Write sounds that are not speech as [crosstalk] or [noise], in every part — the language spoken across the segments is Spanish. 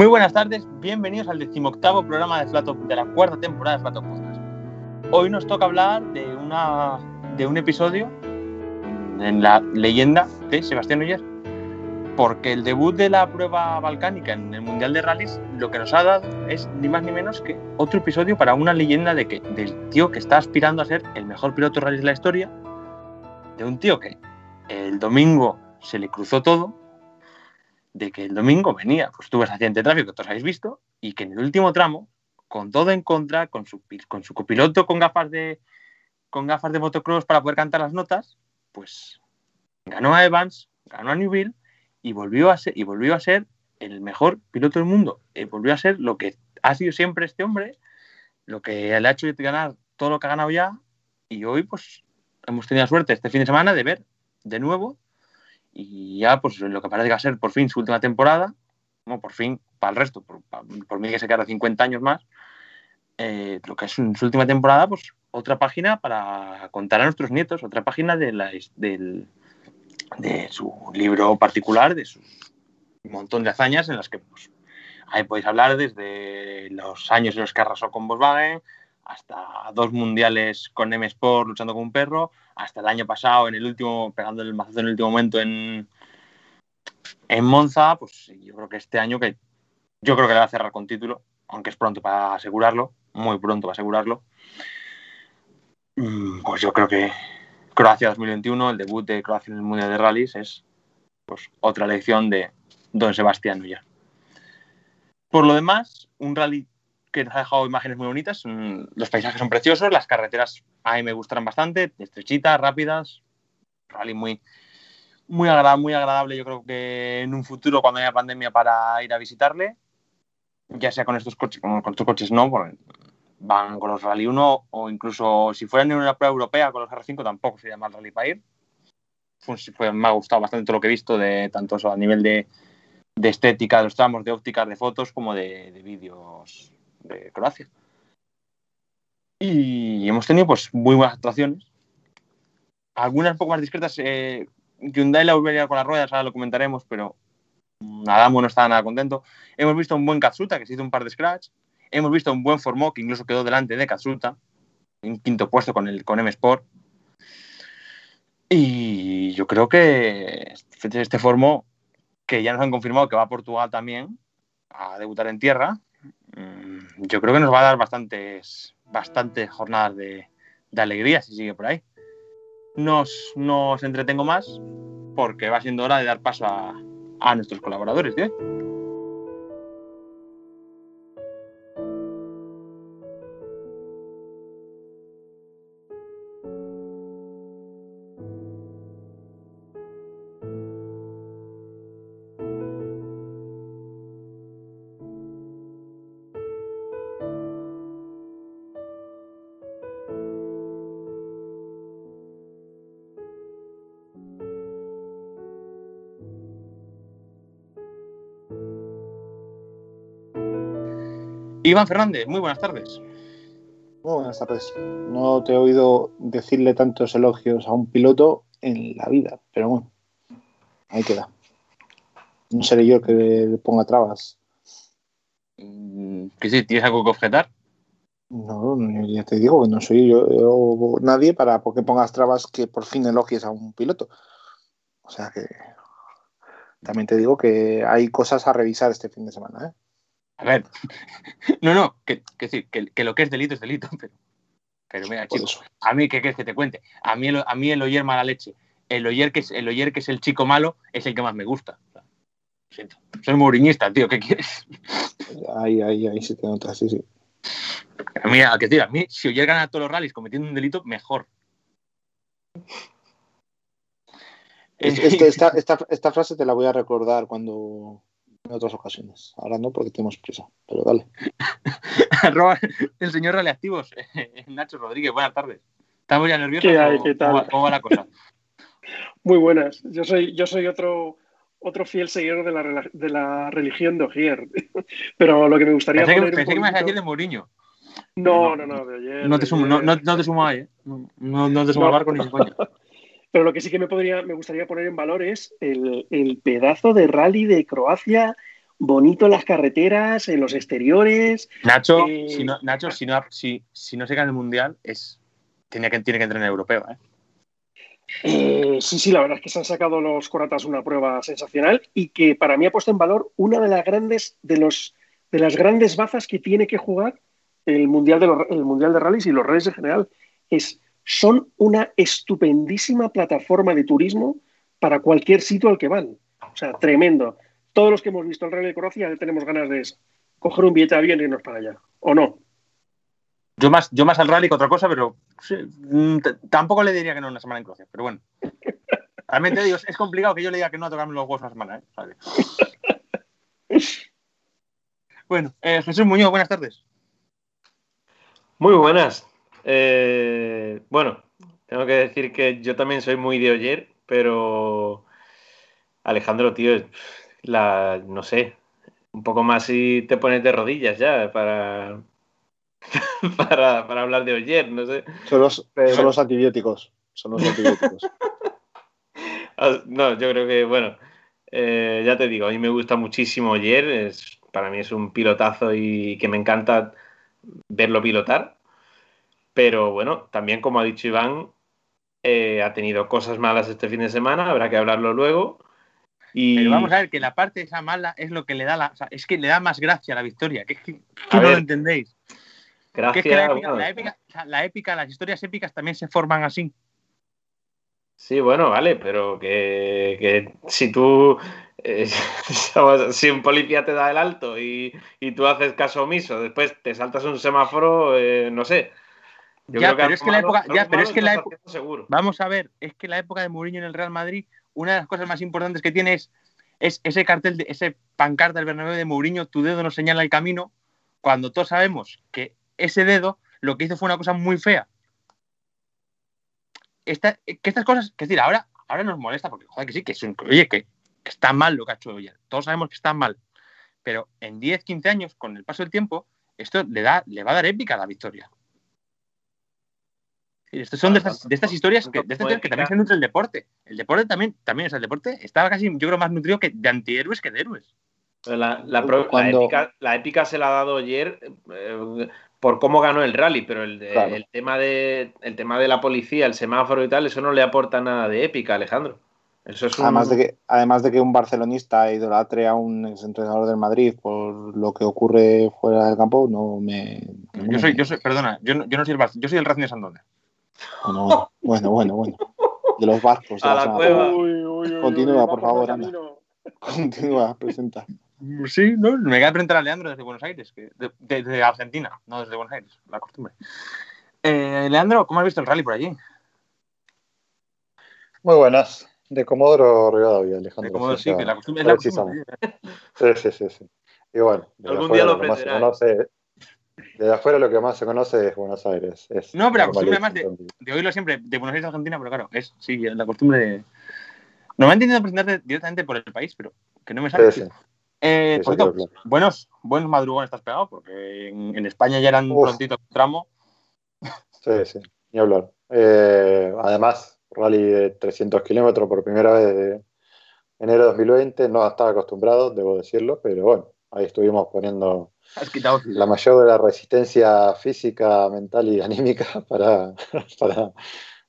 Muy buenas tardes, bienvenidos al decimoctavo programa de, Flato, de la cuarta temporada de Flato Podcast. Hoy nos toca hablar de, una, de un episodio en la leyenda de Sebastián Oyer, porque el debut de la prueba balcánica en el Mundial de Rallys lo que nos ha dado es ni más ni menos que otro episodio para una leyenda de que, del tío que está aspirando a ser el mejor piloto de rallys de la historia, de un tío que el domingo se le cruzó todo, de que el domingo venía, pues tuvo ese accidente de tráfico que todos habéis visto, y que en el último tramo, con todo en contra, con su, con su copiloto con gafas de con gafas de motocross para poder cantar las notas, pues ganó a Evans, ganó a Newville y volvió a ser, y volvió a ser el mejor piloto del mundo. Y volvió a ser lo que ha sido siempre este hombre, lo que le ha hecho ganar todo lo que ha ganado ya. Y hoy, pues, hemos tenido la suerte este fin de semana de ver de nuevo y ya, pues lo que parece que va a ser por fin su última temporada, como por fin, para el resto, por, por mí que se queda 50 años más, eh, lo que es su, última temporada, pues otra página para contar a nuestros nietos, otra página de, la, del, de su libro particular, de su montón de hazañas en las que pues, ahí podéis hablar desde los años en los que arrasó con Volkswagen, hasta dos mundiales con M Sport luchando con un perro, hasta el año pasado en el último, pegando el mazazo en el último momento en, en Monza, pues yo creo que este año que yo creo que le va a cerrar con título, aunque es pronto para asegurarlo, muy pronto para asegurarlo. Mm, pues yo creo que Croacia 2021, el debut de Croacia en el Mundial de Rallys, es pues, otra lección de Don Sebastián Nuya. Por lo demás, un rally que nos ha dejado imágenes muy bonitas. Los paisajes son preciosos, las carreteras a mí me gustaron bastante, estrechitas, rápidas, rally muy, muy, agradable, muy agradable. Yo creo que en un futuro, cuando haya pandemia, para ir a visitarle, ya sea con estos coches, con, estos coches no, van con los Rally 1 o incluso si fueran en una prueba europea con los R5 tampoco sería mal rally para ir. me ha gustado bastante todo lo que he visto de tanto eso a nivel de, estética de los tramos, de ópticas, de fotos como de vídeos de Croacia. Y hemos tenido pues muy buenas actuaciones. Algunas un poco más discretas. Eh, Hyundai la volvería con las ruedas, ahora lo comentaremos, pero Adamo no estaba nada contento. Hemos visto un buen Katsuta que se hizo un par de scratch. Hemos visto un buen Formó que incluso quedó delante de Katsuta, en quinto puesto con el con M Sport. Y yo creo que este, este Formó, que ya nos han confirmado que va a Portugal también a debutar en tierra, yo creo que nos va a dar bastantes, bastantes jornadas de, alegría si sigue por ahí. No os entretengo más porque va siendo hora de dar paso a, a nuestros colaboradores de Iván Fernández, muy buenas tardes. Muy buenas tardes. No te he oído decirle tantos elogios a un piloto en la vida, pero bueno, ahí queda. No seré yo el que le ponga trabas. Mm, ¿Que sí? ¿Tienes algo que objetar? No, ya te digo que no soy yo, nadie para que pongas trabas que por fin elogies a un piloto. O sea que también te digo que hay cosas a revisar este fin de semana. ¿eh? A ver, [laughs] no, no, que, sí, que, lo que es delito es delito, pero, pero mira, chicos, a mí, ¿qué quieres que te cuente? A mí, el, a mí el oyer mala leche, el oyer, que es, el oyer que es el chico malo, es el que más me gusta. siento. Soy muriñista, tío, ¿qué quieres? Ahí, ahí, ahí se te nota, sí, sí. A mí, a que decir, a mí, si Oyer gana todos los rallies cometiendo un delito, mejor. [laughs] esta, esta, esta, frase te la voy a recordar cuando, en otras ocasiones. Ahora no porque tenemos prisa, pero dale. [laughs] el señor Reactivos, [laughs] Nacho Rodríguez, buenas tardes. ¿Estamos ya nerviosos? ¿Qué tal? ¿Cómo, va la cosa? [laughs] Muy buenas. Yo soy, yo soy otro, otro fiel seguidor de la, de la religión de Ogier. Pero lo que me gustaría pensé que, pensé que me ibas a decir de Mourinho. No, no, no, de ayer, no, te sumo, no, no, te sumo ahí, ¿eh? No, no te sumo al barco ni coño. Pero lo que sí que me, podría, me gustaría poner en valor es el, pedazo de rally de Croacia, bonito en las carreteras, en los exteriores. Nacho, Eh, si no, Nacho, si no, si, si no se gana el mundial, es tiene que, tiene que entrar en el europeo, ¿eh? Eh, sí, sí, la verdad es que se han sacado los coratas una prueba sensacional y que para mí ha puesto en valor una de las grandes, de los, de las grandes bazas que tiene que jugar el mundial de los, el mundial de rallies y los rallies en general. Es, son una estupendísima plataforma de turismo para cualquier sitio al que van. O sea, tremendo. Todos los que hemos visto el Rally de Croacia tenemos ganas de coger un billete de avión y irnos para allá. ¿O no? Yo más, yo más al rally que otra cosa, pero sí, mm, tampoco le diría que no una semana en Croacia, pero bueno. Realmente digo, es complicado que yo le diga que no a tocarme los huevos una semana, ¿eh? Vale. [laughs] Bueno, eh, Jesús Muñoz, buenas tardes. Muy buenas. Eh, bueno, tengo que decir que yo también soy muy de Oyer, pero Alejandro, tío, la, no sé, un poco más si te pones de rodillas ya para, [laughs] para, para hablar de Oyer, no sé. Son los, son los antibióticos. Son los antibióticos. [laughs] Ah, No, yo creo que, bueno, eh, ya te digo, a mí me gusta muchísimo Oyer, es, para mí es un pilotazo y que me encanta verlo pilotar. Pero bueno, también como ha dicho Iván, eh, ha tenido cosas malas este fin de semana, habrá que hablarlo luego. Y Pero vamos a ver que la parte esa mala es lo que le da la, o sea, es que le da más gracia a la victoria, que es que, no ver, lo entendéis. Que gracias. es que la épica, bueno, la épica- la épica, las historias épicas también se forman así. Sí, bueno, vale, pero que, que si tú, eh, [laughs] si un policía te da el alto y, y tú haces caso omiso, después te saltas un semáforo, eh, no sé. Yo Ya, pero es que la época- algo ya, pero malo es que la estás época- haciendo seguro. Vamos a ver, es que la época de Mourinho en el Real Madrid, una de las cosas más importantes que tiene es, es ese cartel, de, ese pancarta del Bernabéu de Mourinho, tu dedo nos señala el camino, cuando todos sabemos que ese dedo lo que hizo fue una cosa muy fea. Esta- que estas cosas, que es decir, ahora, ahora nos molesta porque, joder, que sí, que, es un- oye, que, que está mal lo que ha hecho Oyer. Todos sabemos que está mal. Pero en 10, 15 años, con el paso del tiempo, esto le, da, le va a dar épica a la victoria. Estos son de estas, de estas historias que, de estas historias que también se nutre el deporte. El deporte también, también o sea, el deporte estaba casi, yo creo, más nutrido que de antihéroes que de héroes. La, la Cuando- épica, la épica se la ha dado ayer eh, por cómo ganó el rally, pero el, Claro. el, tema de, el tema de la policía, el semáforo y tal, eso no le aporta nada de épica, Alejandro. Eso es un... Además de, que, además de que un barcelonista idolatre a un exentrenador del Madrid por lo que ocurre fuera del campo, no me. no Yo me- soy, yo soy, perdona, yo no, yo no soy el yo soy el Racing de Santander. Bueno, bueno, bueno, bueno. De los barcos. de A la cueva. Uy, uy, uy, Continúa, uy, por favor, anda. Continúa, presenta. Sí, no, me queda preguntar a Leandro desde Buenos Aires, que de, de- de Argentina, no desde Buenos Aires, la costumbre. Eh, Leandro, ¿cómo has visto el rally por allí? Muy buenas. De Comodoro Rivadavia, Alejandro. De cómo o sí, que la costumbre es la costumbre. Sí, sí, sí, sí. Y bueno, Algún día lo aprenderás. conoce, desde afuera lo que más se conoce es Buenos Aires. Es No, pero la costumbre además de oírlo siempre de Buenos Aires a Argentina, pero claro, es sí, la costumbre de. No me han entendido presentarte directamente por el país, pero que no me sale. Sí, sí, Eh, sí, por sí, cierto, claro. buenos, buenos madrugones estás pegado, porque en, en España ya eran Uf. prontito tramo. Sí, sí, ni hablar. Eh, además, rally de 300 kilómetros por primera vez de enero de 2020. No estaba acostumbrado, debo decirlo, pero bueno, ahí estuvimos poniendo [laughs] La mayor de la resistencia física, mental y anímica [laughs] para, para,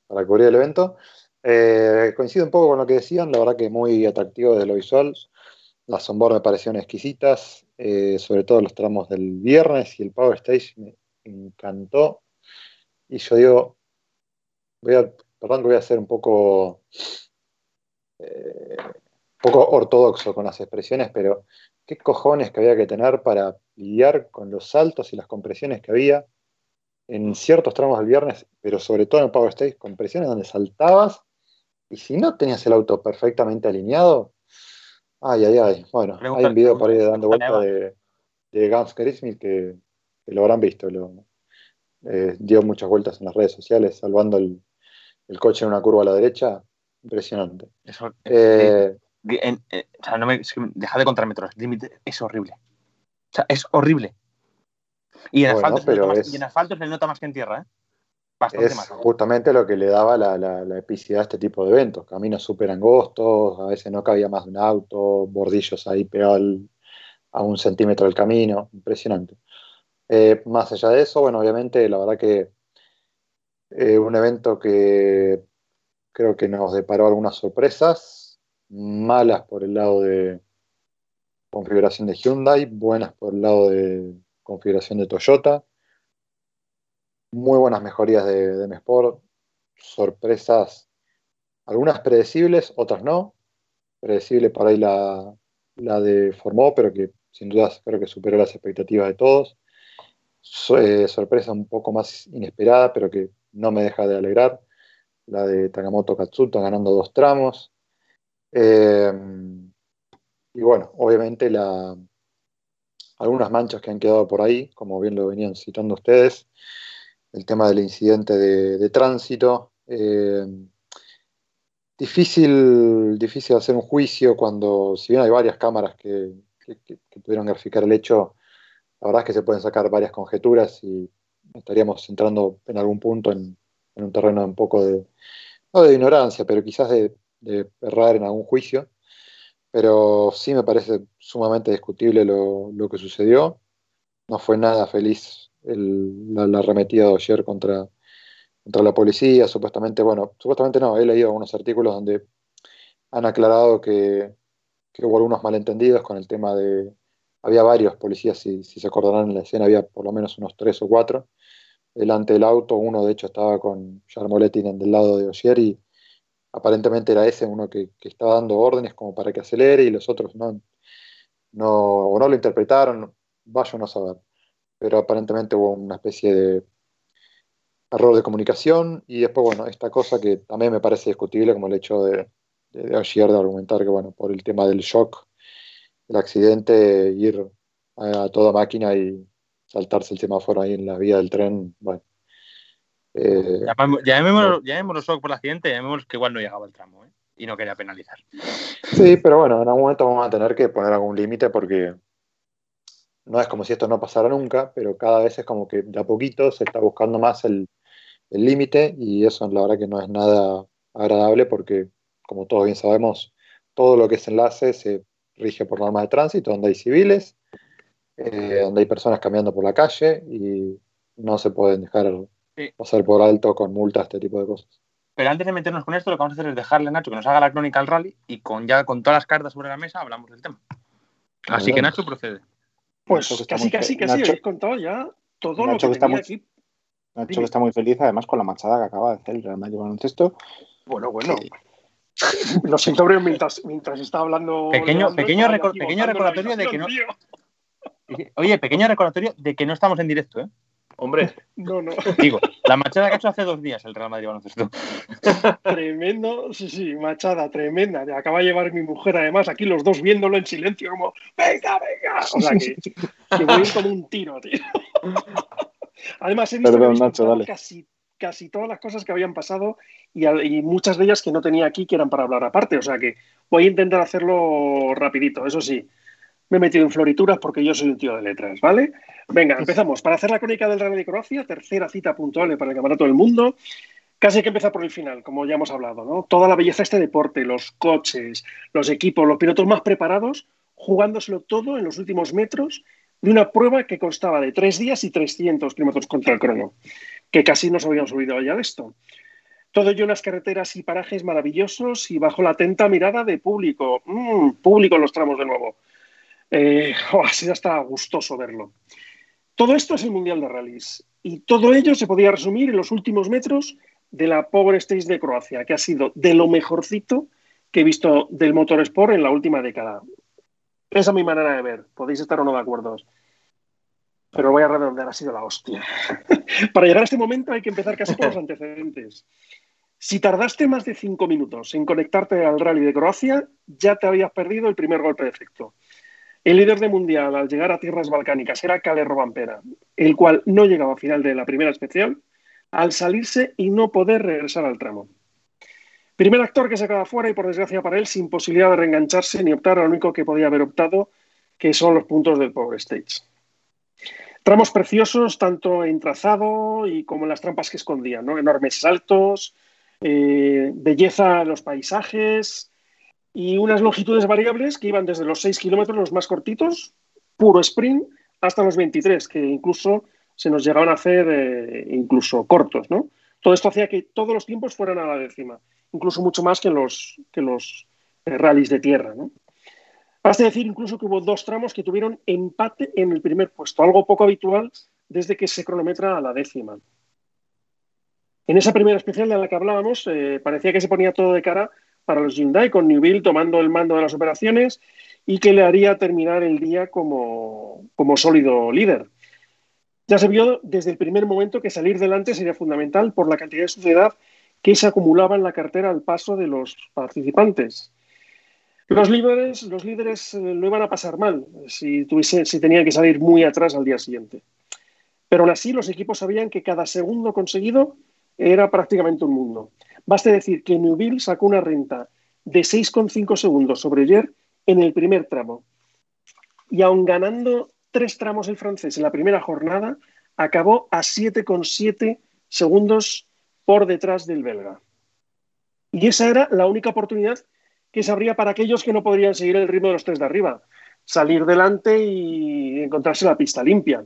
para cubrir el evento. Eh, coincido un poco con lo que decían, la verdad que muy atractivo desde lo visual. Las onboard me parecieron exquisitas, eh, sobre todo los tramos del viernes y el Power Stage me encantó. Y yo digo, voy a, perdón que voy a ser un poco, eh, poco ortodoxo con las expresiones, pero qué cojones que había que tener para lidiar con los saltos y las compresiones que había en ciertos tramos del viernes, pero sobre todo en el Power Stage, compresiones donde saltabas y si no tenías el auto perfectamente alineado, ay, ay, ay. Bueno, Pregunta- hay un video por ahí dando vuelta de, de Gans que, que lo habrán visto, lo, eh, dio muchas vueltas en las redes sociales salvando el, el coche en una curva a la derecha, impresionante. Eso, Eh, en- eh, o sea, no me, es que deja de contar metros. Es horrible. O sea, es horrible. Y en, Bueno, asfalto, se pero más, es- y en asfalto se le nota más que en tierra, ¿eh? Bastante es más. justamente lo que le daba la, la- la epicidad a este tipo de eventos. Caminos súper angostos, a veces no cabía más de un auto, bordillos ahí pegados a un centímetro del camino, impresionante. Eh, más allá de eso, bueno, obviamente, la verdad que eh, un evento que creo que nos deparó algunas sorpresas, malas por el lado de configuración de Hyundai, buenas por el lado de configuración de Toyota, muy buenas mejorías de, de M-Sport, sorpresas, algunas predecibles, otras no. Predecible por ahí la, la de Formó, pero que sin duda creo que superó las expectativas de todos. Eh, sorpresa un poco más inesperada, pero que no me deja de alegrar. La de Takamoto Katsuta ganando dos tramos. Eh, y bueno, obviamente algunas manchas que han quedado por ahí, como bien lo venían citando ustedes. El tema del incidente de, tránsito. Eh, difícil, difícil hacer un juicio cuando, si bien hay varias cámaras que, que, pudieron graficar el hecho, la verdad es que se pueden sacar varias conjeturas y estaríamos entrando en algún punto en, un terreno un poco de, no de ignorancia, pero quizás de, errar en algún juicio. Pero sí me parece sumamente discutible lo, que sucedió. No fue nada feliz la, arremetida de ayer contra, contra la policía. Supuestamente, bueno, supuestamente no, he leído algunos artículos donde han aclarado que que hubo algunos malentendidos con el tema de... Había varios policías, si, se acordarán en la escena, había por lo menos unos tres o cuatro delante del auto. Uno, de hecho, estaba con Jarmoletti del lado de Ogier y aparentemente era ese uno que, estaba dando órdenes como para que acelere y los otros no, no, o no lo interpretaron, vaya a saber. Pero aparentemente hubo una especie de error de comunicación y después, bueno, esta cosa que también me parece discutible como el hecho de, de, ayer de argumentar que, bueno, por el tema del shock, el accidente, ir a, toda máquina y saltarse el semáforo ahí en la vía del tren, bueno. Eh, llamémoslo, shock por el accidente, llamémoslo que igual no llegaba al tramo, ¿eh? y no quería penalizar. Sí, pero bueno, en algún momento vamos a tener que poner algún límite porque no es como si esto no pasara nunca, pero cada vez es como que de a poquito se está buscando más el límite y eso la verdad que no es nada agradable porque como todos bien sabemos, todo lo que es enlace se rige por normas de tránsito, donde hay civiles, eh, donde hay personas caminando por la calle y no se pueden dejar pasar por alto con multas, este tipo de cosas. Pero antes de meternos con esto, lo que vamos a hacer es dejarle a Nacho que nos haga la crónica al rally y con ya con todas las cartas sobre la mesa hablamos del tema. Así que Nacho procede. Pues casi, casi, casi, Nacho, habéis contado ya todo lo que, está muy, Nacho está muy feliz además con la machada que acaba de hacer el Real Madrid Baloncesto. Bueno, bueno. Lo siento, pero mientras, mientras está hablando. Pequeño, pequeño, pequeño recordatorio de que no. Oye, pequeño recordatorio de que no estamos en directo, ¿eh? Hombre. [laughs] No, no. Digo, la machada que ha hecho hace dos días el Real Madrid Baloncesto. [laughs] Tremendo, sí, sí, machada, tremenda. Acaba de llevar mi mujer, además, aquí los dos viéndolo en silencio, como, venga, venga. O sea, que, que voy como un tiro, tío. [laughs] Además, he visto Perdón, Nacho, dale. casi casi todas las cosas que habían pasado y, muchas de ellas que no tenía aquí que eran para hablar aparte. O sea que voy a intentar hacerlo rapidito. Eso sí, me he metido en florituras porque yo soy un tío de letras, ¿vale? Venga, empezamos. Para hacer la crónica del Rally de Croacia, tercera cita puntual para el Campeonato del Mundo. Casi hay que empezar por el final, como ya hemos hablado, ¿no? Toda la belleza de este deporte, los coches, los equipos, los pilotos más preparados, jugándoselo todo en los últimos metros de una prueba que constaba de tres días y 300 kilómetros contra el crono que casi nos habíamos olvidado ya de esto. Todo ello en las carreteras y parajes maravillosos y bajo la atenta mirada de público. Mm, público en los tramos de nuevo. Eh, [laughs] oh, así hasta gustoso verlo. Todo esto es el Mundial de Rallys y todo ello se podía resumir en los últimos metros de la Power Stage de Croacia, que ha sido de lo mejorcito que he visto del motorsport en la última década. Esa es mi manera de ver. Podéis estar o no de acuerdo pero voy a redondear, ha sido la hostia. [laughs] Para llegar a este momento hay que empezar casi por los [laughs] antecedentes. Si tardaste más de cinco minutos en conectarte al rally de Croacia, ya te habías perdido el primer golpe de efecto. El líder de mundial al llegar a tierras balcánicas era Kalle Robampera, el cual no llegaba a final de la primera especial al salirse y no poder regresar al tramo. Primer actor que se queda fuera y por desgracia para él sin posibilidad de reengancharse ni optar a lo único que podía haber optado, que son los puntos del Power Stage. Tramos preciosos, tanto en trazado y como en las trampas que escondían, ¿no? Enormes saltos, eh, belleza en los paisajes y unas longitudes variables que iban desde los 6 kilómetros, los más cortitos, puro sprint, hasta los 23, que incluso se nos llegaban a hacer eh, incluso cortos, ¿no? Todo esto hacía que todos los tiempos fueran a la décima, incluso mucho más que los, que los eh, rallies de tierra, ¿no? Basta decir incluso que hubo dos tramos que tuvieron empate en el primer puesto, algo poco habitual desde que se cronometra a la décima. En esa primera especial de la que hablábamos, eh, parecía que se ponía todo de cara para los Hyundai, con Newville tomando el mando de las operaciones y que le haría terminar el día como, como sólido líder. Ya se vio desde el primer momento que salir delante sería fundamental por la cantidad de suciedad que se acumulaba en la cartera al paso de los participantes. Los líderes, los líderes eh, lo iban a pasar mal si, si tenían que salir muy atrás al día siguiente. Pero aún así los equipos sabían que cada segundo conseguido era prácticamente un mundo. Baste decir que Newville sacó una renta de 6,5 segundos sobre ayer en el primer tramo. Y aun ganando tres tramos el francés en la primera jornada, acabó a 7,7 segundos por detrás del belga. Y esa era la única oportunidad que se abría para aquellos que no podrían seguir el ritmo de los tres de arriba, salir delante y encontrarse la pista limpia.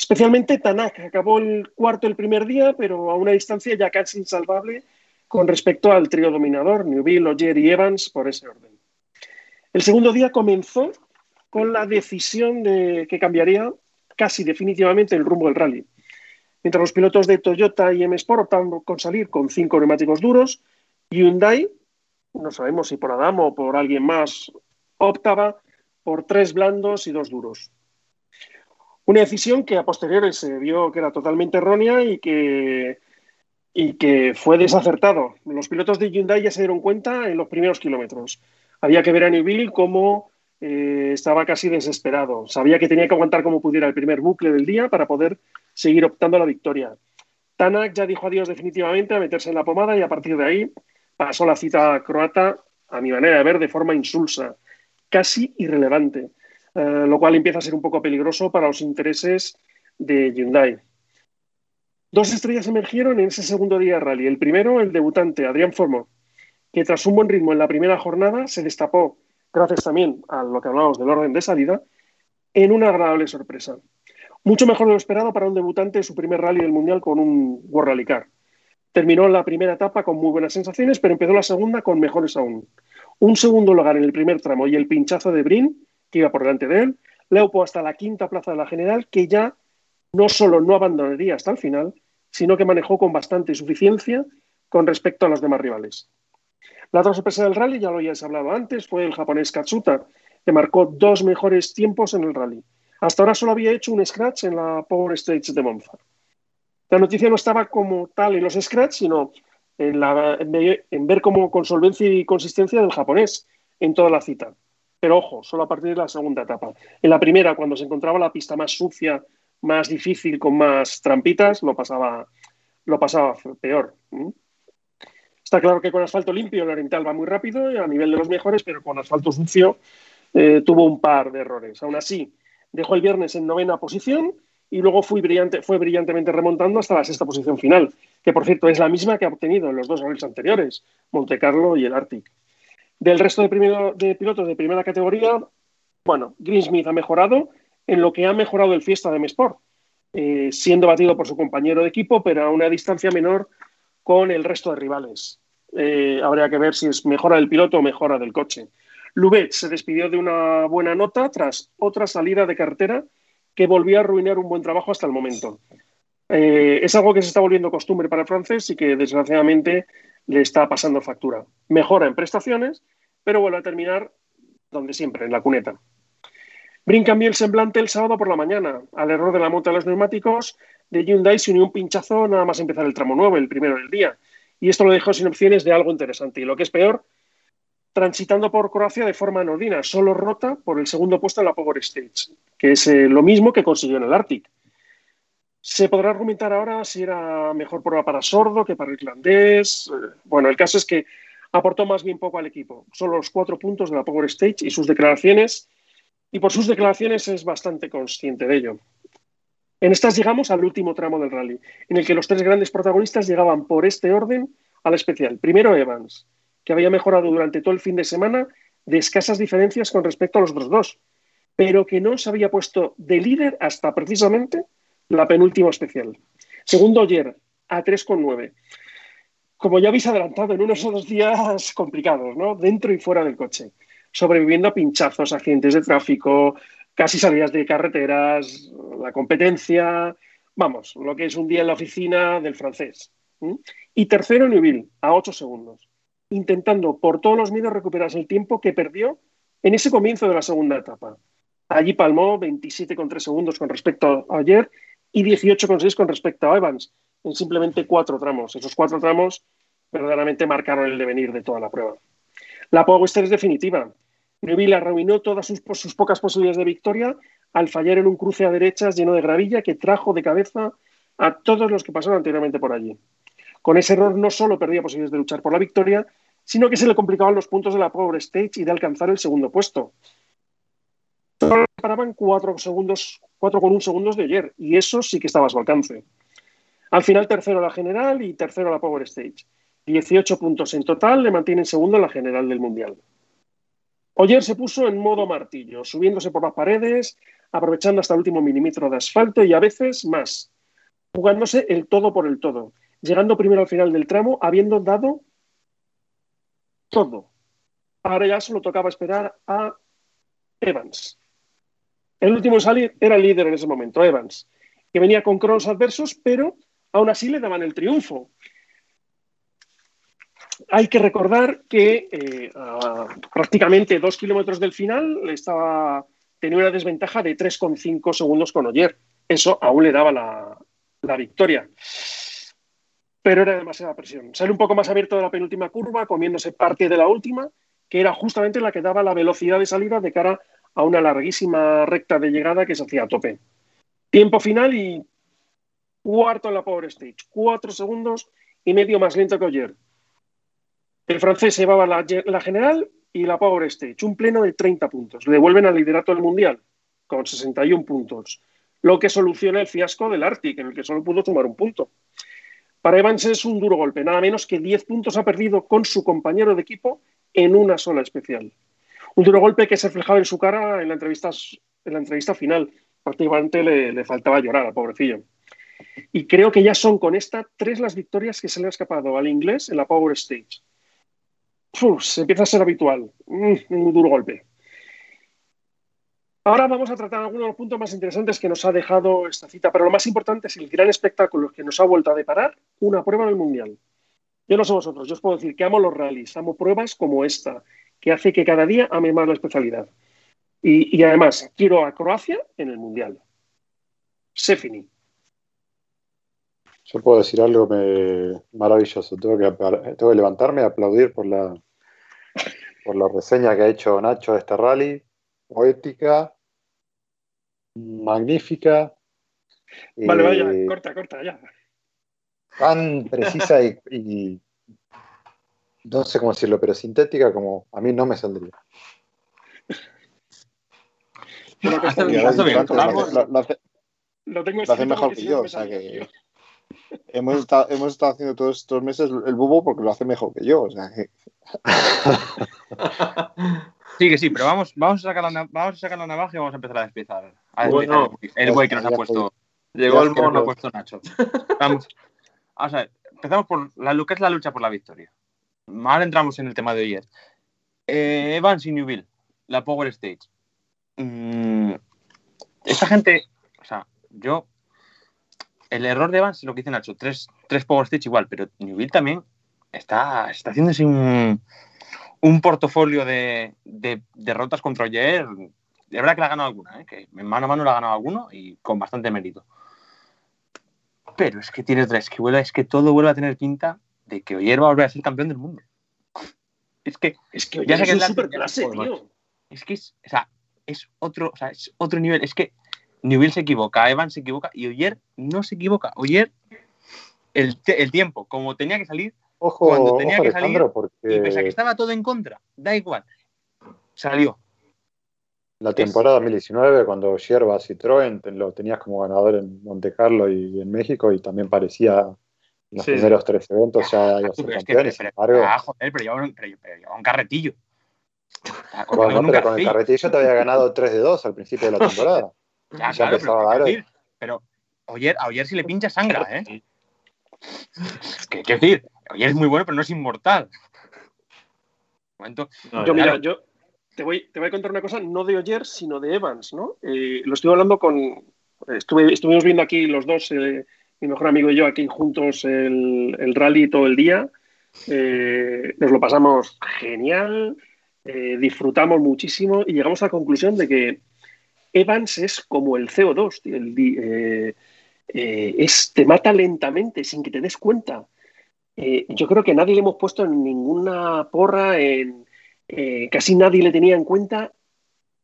Especialmente Tanak acabó el cuarto el primer día, pero a una distancia ya casi insalvable con respecto al trío dominador, Newville, Ogier y Evans, por ese orden. El segundo día comenzó con la decisión de que cambiaría casi definitivamente el rumbo del rally. Mientras los pilotos de Toyota y M-Sport optaban con salir con cinco neumáticos duros, Hyundai, no sabemos si por Adam o por alguien más, optaba por tres blandos y dos duros. Una decisión que a posteriori se vio que era totalmente errónea y que, y que fue desacertado. Los pilotos de Hyundai ya se dieron cuenta en los primeros kilómetros. Había que ver a Newville cómo eh, estaba casi desesperado. Sabía que tenía que aguantar como pudiera el primer bucle del día para poder seguir optando a la victoria. Tanak ya dijo adiós definitivamente a meterse en la pomada y a partir de ahí pasó la cita croata, a mi manera de ver, de forma insulsa, casi irrelevante. Eh, lo cual empieza a ser un poco peligroso para los intereses de Hyundai. Dos estrellas emergieron en ese segundo día de rally. El primero, el debutante, Adrián Formo, que tras un buen ritmo en la primera jornada se destapó, gracias también a lo que hablábamos del orden de salida, en una agradable sorpresa. Mucho mejor de lo esperado para un debutante en su primer rally del Mundial con un World Rally Car. Terminó la primera etapa con muy buenas sensaciones, pero empezó la segunda con mejores aún. Un segundo lugar en el primer tramo y el pinchazo de Brin que iba por delante de él, Leupo hasta la quinta plaza de la general, que ya no solo no abandonaría hasta el final, sino que manejó con bastante suficiencia con respecto a los demás rivales. La otra sorpresa del rally, ya lo habías hablado antes, fue el japonés Katsuta, que marcó dos mejores tiempos en el rally. Hasta ahora solo había hecho un scratch en la Power Stage de Monza. La noticia no estaba como tal en los scratch, sino en, en ver como con solvencia y consistencia del japonés en toda la cita. Pero ojo, solo a partir de la segunda etapa. En la primera, cuando se encontraba la pista más sucia, más difícil, con más trampitas, lo pasaba, lo pasaba peor. Está claro que con asfalto limpio el Oriental va muy rápido a nivel de los mejores, pero con asfalto sucio eh, tuvo un par de errores. Aún así, dejó el viernes en novena posición y luego fue, brillante, fue brillantemente remontando hasta la sexta posición final, que por cierto es la misma que ha obtenido en los dos rallies anteriores, Monte Carlo y el Arctic. Del resto de, pilotos de primera categoría, bueno, Greensmith ha mejorado en lo que ha mejorado el Fiesta de M-Sport, eh, siendo batido por su compañero de equipo, pero a una distancia menor con el resto de rivales. Eh, habría que ver si es mejora del piloto o mejora del coche. Lubet se despidió de una buena nota tras otra salida de carretera que volvió a arruinar un buen trabajo hasta el momento. Eh, es algo que se está volviendo costumbre para el francés y que desgraciadamente le está pasando factura. Mejora en prestaciones, pero vuelve a terminar donde siempre, en la cuneta. Brin cambió el semblante el sábado por la mañana. Al error de la monta de los neumáticos de Hyundai se unió un pinchazo nada más empezar el tramo nuevo, el primero del día. Y esto lo dejó sin opciones de algo interesante. Y lo que es peor, transitando por Croacia de forma anodina, solo rota por el segundo puesto en la Power Stage, que es eh, lo mismo que consiguió en el Arctic. Se podrá argumentar ahora si era mejor prueba para sordo que para irlandés. Eh, bueno, el caso es que aportó más bien poco al equipo. Solo los cuatro puntos de la Power Stage y sus declaraciones, y por sus declaraciones es bastante consciente de ello. En estas llegamos al último tramo del rally, en el que los tres grandes protagonistas llegaban por este orden a la especial. Primero Evans, que había mejorado durante todo el fin de semana de escasas diferencias con respecto a los otros dos. pero que no se había puesto de líder hasta precisamente la penúltima especial. Segundo ayer, a 3,9. Como ya habéis adelantado, en unos dos días complicados, ¿no? Dentro y fuera del coche. Sobreviviendo a pinchazos, accidentes de tráfico, casi salidas de carreteras, la competencia, vamos, lo que es un día en la oficina del francés. Y tercero, Neuville, a 8 segundos, intentando por todos los medios recuperarse el tiempo que perdió en ese comienzo de la segunda etapa. Allí palmó 27,3 segundos con respecto a ayer y 18,6 con respecto a Evans, en simplemente cuatro tramos. Esos cuatro tramos verdaderamente marcaron el devenir de toda la prueba. La Power es definitiva. Neuville arruinó todas sus, sus, pocas posibilidades de victoria al fallar en un cruce a derechas lleno de gravilla que trajo de cabeza a todos los que pasaron anteriormente por allí. Con ese error no solo perdía posibilidades de luchar por la victoria, sino que se le complicaban los puntos de la Power Stage y de alcanzar el segundo puesto. Solo paraban cuatro segundos, cuatro con un segundos de ayer, y eso sí que estaba a su alcance. Al final, tercero la general y tercero la Power Stage. 18 puntos en total le mantienen segundo en la general del Mundial. Oyer se puso en modo martillo, subiéndose por las paredes, aprovechando hasta el último milímetro de asfalto y a veces más, jugándose el todo por el todo, llegando primero al final del tramo, habiendo dado todo. Ahora ya solo tocaba esperar a Evans. El último en salir era el líder en ese momento, Evans, que venía con cronos adversos, pero aún así le daban el triunfo. Hay que recordar que eh, prácticamente dos kilómetros del final estaba, tenía una desventaja de 3,5 segundos con Oyer. Eso aún le daba la, la victoria pero era demasiada presión. Sale un poco más abierto de la penúltima curva, comiéndose parte de la última, que era justamente la que daba la velocidad de salida de cara a una larguísima recta de llegada que se hacía a tope. Tiempo final y cuarto en la Power Stage, cuatro segundos y medio más lento que ayer. El francés llevaba la, general y la Power Stage, un pleno de 30 puntos. Le devuelven al liderato del Mundial con 61 puntos, lo que soluciona el fiasco del Arctic, en el que solo pudo tomar un punto. Para Evans es un duro golpe, nada menos que 10 puntos ha perdido con su compañero de equipo en una sola especial. Un duro golpe que se reflejaba en su cara en la entrevista, en la entrevista final. Prácticamente le, le faltaba llorar al pobrecillo. Y creo que ya son con esta tres las victorias que se le ha escapado al inglés en la Power Stage. Se empieza a ser habitual. Mm, un duro golpe. Ahora vamos a tratar algunos de los puntos más interesantes que nos ha dejado esta cita, pero lo más importante es el gran espectáculo que nos ha vuelto a deparar una prueba del Mundial. Yo no sé vosotros, yo os puedo decir que amo los rallies, amo pruebas como esta, que hace que cada día ame más la especialidad. Y, y además, quiero a Croacia en el Mundial. Se finí. Yo puedo decir algo me... maravilloso. Tengo que, tengo que levantarme y aplaudir por la, por la reseña que ha hecho Nacho de este rally poética, magnífica. Vale, vaya, eh, corta, corta, ya. Tan precisa y, no sé cómo decirlo, pero sintética como a mí no me saldría. Lo, hace, mejor que yo, o sea que [laughs] hemos estado, hemos estado haciendo todos estos meses el bubo porque lo hace mejor que yo, o sea que... Sí, que sí, pero vamos, vamos, a, sacar la, vamos a sacar la navaja y vamos a empezar a despiezar. bueno, el güey que nos ha puesto. Llegó el mono. ha puesto Nacho. Vamos. Vamos a ver, empezamos por la, lo que es la lucha por la victoria. Ahora entramos en el tema de ayer. Eh, Evans y Newville, la Power Stage. Mm, esta gente, o sea, yo. El error de Evans es lo que dice Nacho, tres, tres Power Stage igual, pero Newville también está, está haciéndose un, un portafolio de, derrotas contra Oyer. De verdad que la ha ganado alguna, ¿eh? que mano a mano la ha ganado alguno y con bastante mérito. Pero es que tiene otra, es que, es que todo vuelve a tener pinta de que Oyer va a volver a ser campeón del mundo. Es que, es que ya es, es tío. Es que es, o sea, es otro, o sea, es otro nivel. Es que Newell se equivoca, Evan se equivoca y Oyer no se equivoca. Oyer, el, el tiempo, como tenía que salir, Ojo, cuando tenía que salir porque... y pese a que estaba todo en contra, da igual, salió. La temporada 2019, cuando Sierva Citroën lo tenías como ganador en Monte Carlo y en México, y también parecía los primeros tres eventos ya iba a ser campeón. pero, pero, ah, joder, pero llevaba un, pero, llevaba un carretillo. Bueno, pero con el carretillo te había ganado 3 de 2 al principio de la [laughs] temporada. ya, claro, pero, decir, pero Oyer, a Oyer si le pincha sangra, ¿eh? Es que, quiero decir, Oyer es muy bueno, pero no es inmortal. yo, mira, yo te voy, te voy a contar una cosa, no de Oyer, sino de Evans, ¿no? Eh, lo estoy hablando con. Estuve, estuvimos viendo aquí los dos, eh, mi mejor amigo y yo, aquí juntos el, el rally todo el día. Eh, nos lo pasamos genial, disfrutamos muchísimo y llegamos a la conclusión de que Evans es como el CO2, el, es, te mata lentamente sin que te des cuenta. yo creo que nadie le hemos puesto en ninguna porra en eh, casi nadie le tenía en cuenta